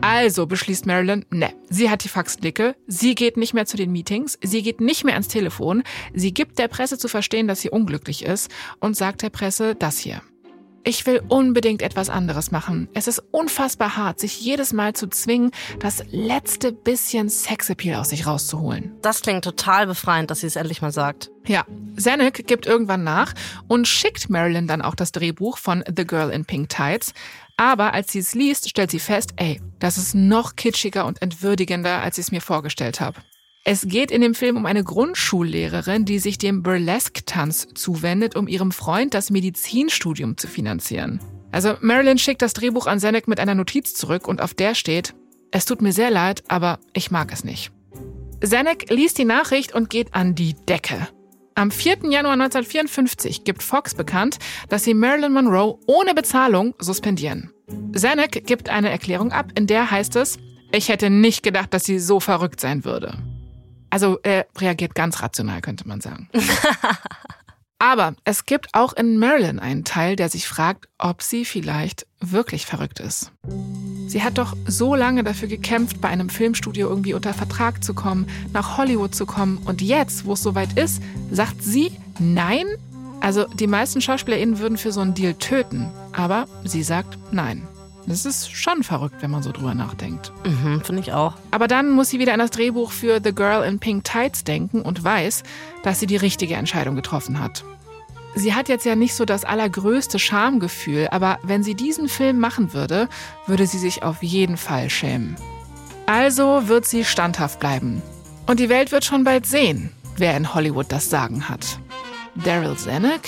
Also beschließt Marilyn, ne, sie hat die Faxdicke, sie geht nicht mehr zu den Meetings, sie geht nicht mehr ans Telefon, sie gibt der Presse zu verstehen, dass sie unglücklich ist und sagt der Presse das hier. Ich will unbedingt etwas anderes machen. Es ist unfassbar hart, sich jedes Mal zu zwingen, das letzte bisschen Sexappeal aus sich rauszuholen. Das klingt total befreiend, dass sie es endlich mal sagt. Ja, Zanuck gibt irgendwann nach und schickt Marilyn dann auch das Drehbuch von The Girl in Pink Tights. Aber als sie es liest, stellt sie fest, ey, das ist noch kitschiger und entwürdigender, als ich es mir vorgestellt habe. Es geht in dem Film um eine Grundschullehrerin, die sich dem Burlesque-Tanz zuwendet, um ihrem Freund das Medizinstudium zu finanzieren. Also Marilyn schickt das Drehbuch an Zanuck mit einer Notiz zurück und auf der steht, es tut mir sehr leid, aber ich mag es nicht. Zanuck liest die Nachricht und geht an die Decke. Am 4. Januar 1954 gibt Fox bekannt, dass sie Marilyn Monroe ohne Bezahlung suspendieren. Zanuck gibt eine Erklärung ab, in der heißt es, ich hätte nicht gedacht, dass sie so verrückt sein würde. Also er reagiert ganz rational, könnte man sagen. (laughs) Aber es gibt auch in Marilyn einen Teil, der sich fragt, ob sie vielleicht wirklich verrückt ist. Sie hat doch so lange dafür gekämpft, bei einem Filmstudio irgendwie unter Vertrag zu kommen, nach Hollywood zu kommen. Und jetzt, wo es soweit ist, sagt sie nein? Also die meisten SchauspielerInnen würden für so einen Deal töten. Aber sie sagt nein. Das ist schon verrückt, wenn man so drüber nachdenkt. Mhm, finde ich auch. Aber dann muss sie wieder an das Drehbuch für The Girl in Pink Tights denken und weiß, dass sie die richtige Entscheidung getroffen hat. Sie hat jetzt ja nicht so das allergrößte Schamgefühl, aber wenn sie diesen Film machen würde, würde sie sich auf jeden Fall schämen. Also wird sie standhaft bleiben. Und die Welt wird schon bald sehen, wer in Hollywood das Sagen hat. Daryl Zanuck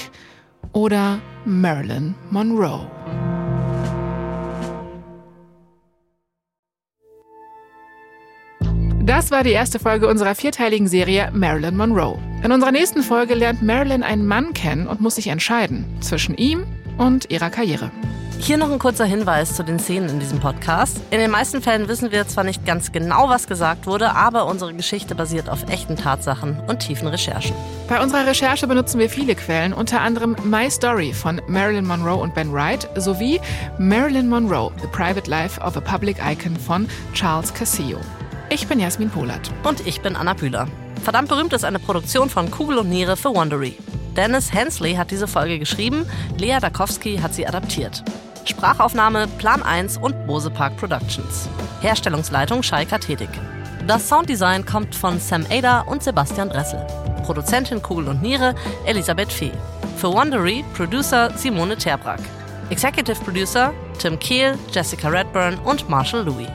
oder Marilyn Monroe. Das war die erste Folge unserer vierteiligen Serie Marilyn Monroe. In unserer nächsten Folge lernt Marilyn einen Mann kennen und muss sich entscheiden zwischen ihm und ihrer Karriere. Hier noch ein kurzer Hinweis zu den Szenen in diesem Podcast. In den meisten Fällen wissen wir zwar nicht ganz genau, was gesagt wurde, aber unsere Geschichte basiert auf echten Tatsachen und tiefen Recherchen. Bei unserer Recherche benutzen wir viele Quellen, unter anderem My Story von Marilyn Monroe und Ben Wright sowie Marilyn Monroe, The Private Life of a Public Icon von Charles Cassillo. Ich bin Jasmin Polat. Und ich bin Anna Bühler. Verdammt berühmt ist eine Produktion von Kugel und Niere für Wondery. Dennis Hensley hat diese Folge geschrieben, Lea Dakowski hat sie adaptiert. Sprachaufnahme Plan 1 und Bose Park Productions. Herstellungsleitung Schalka Tätig. Das Sounddesign kommt von Sam Ada und Sebastian Dressel. Produzentin Kugel und Niere Elisabeth Fee. Für Wondery Producer Simone Terbrack. Executive Producer Tim Kehl, Jessica Redburn und Marshall Louis.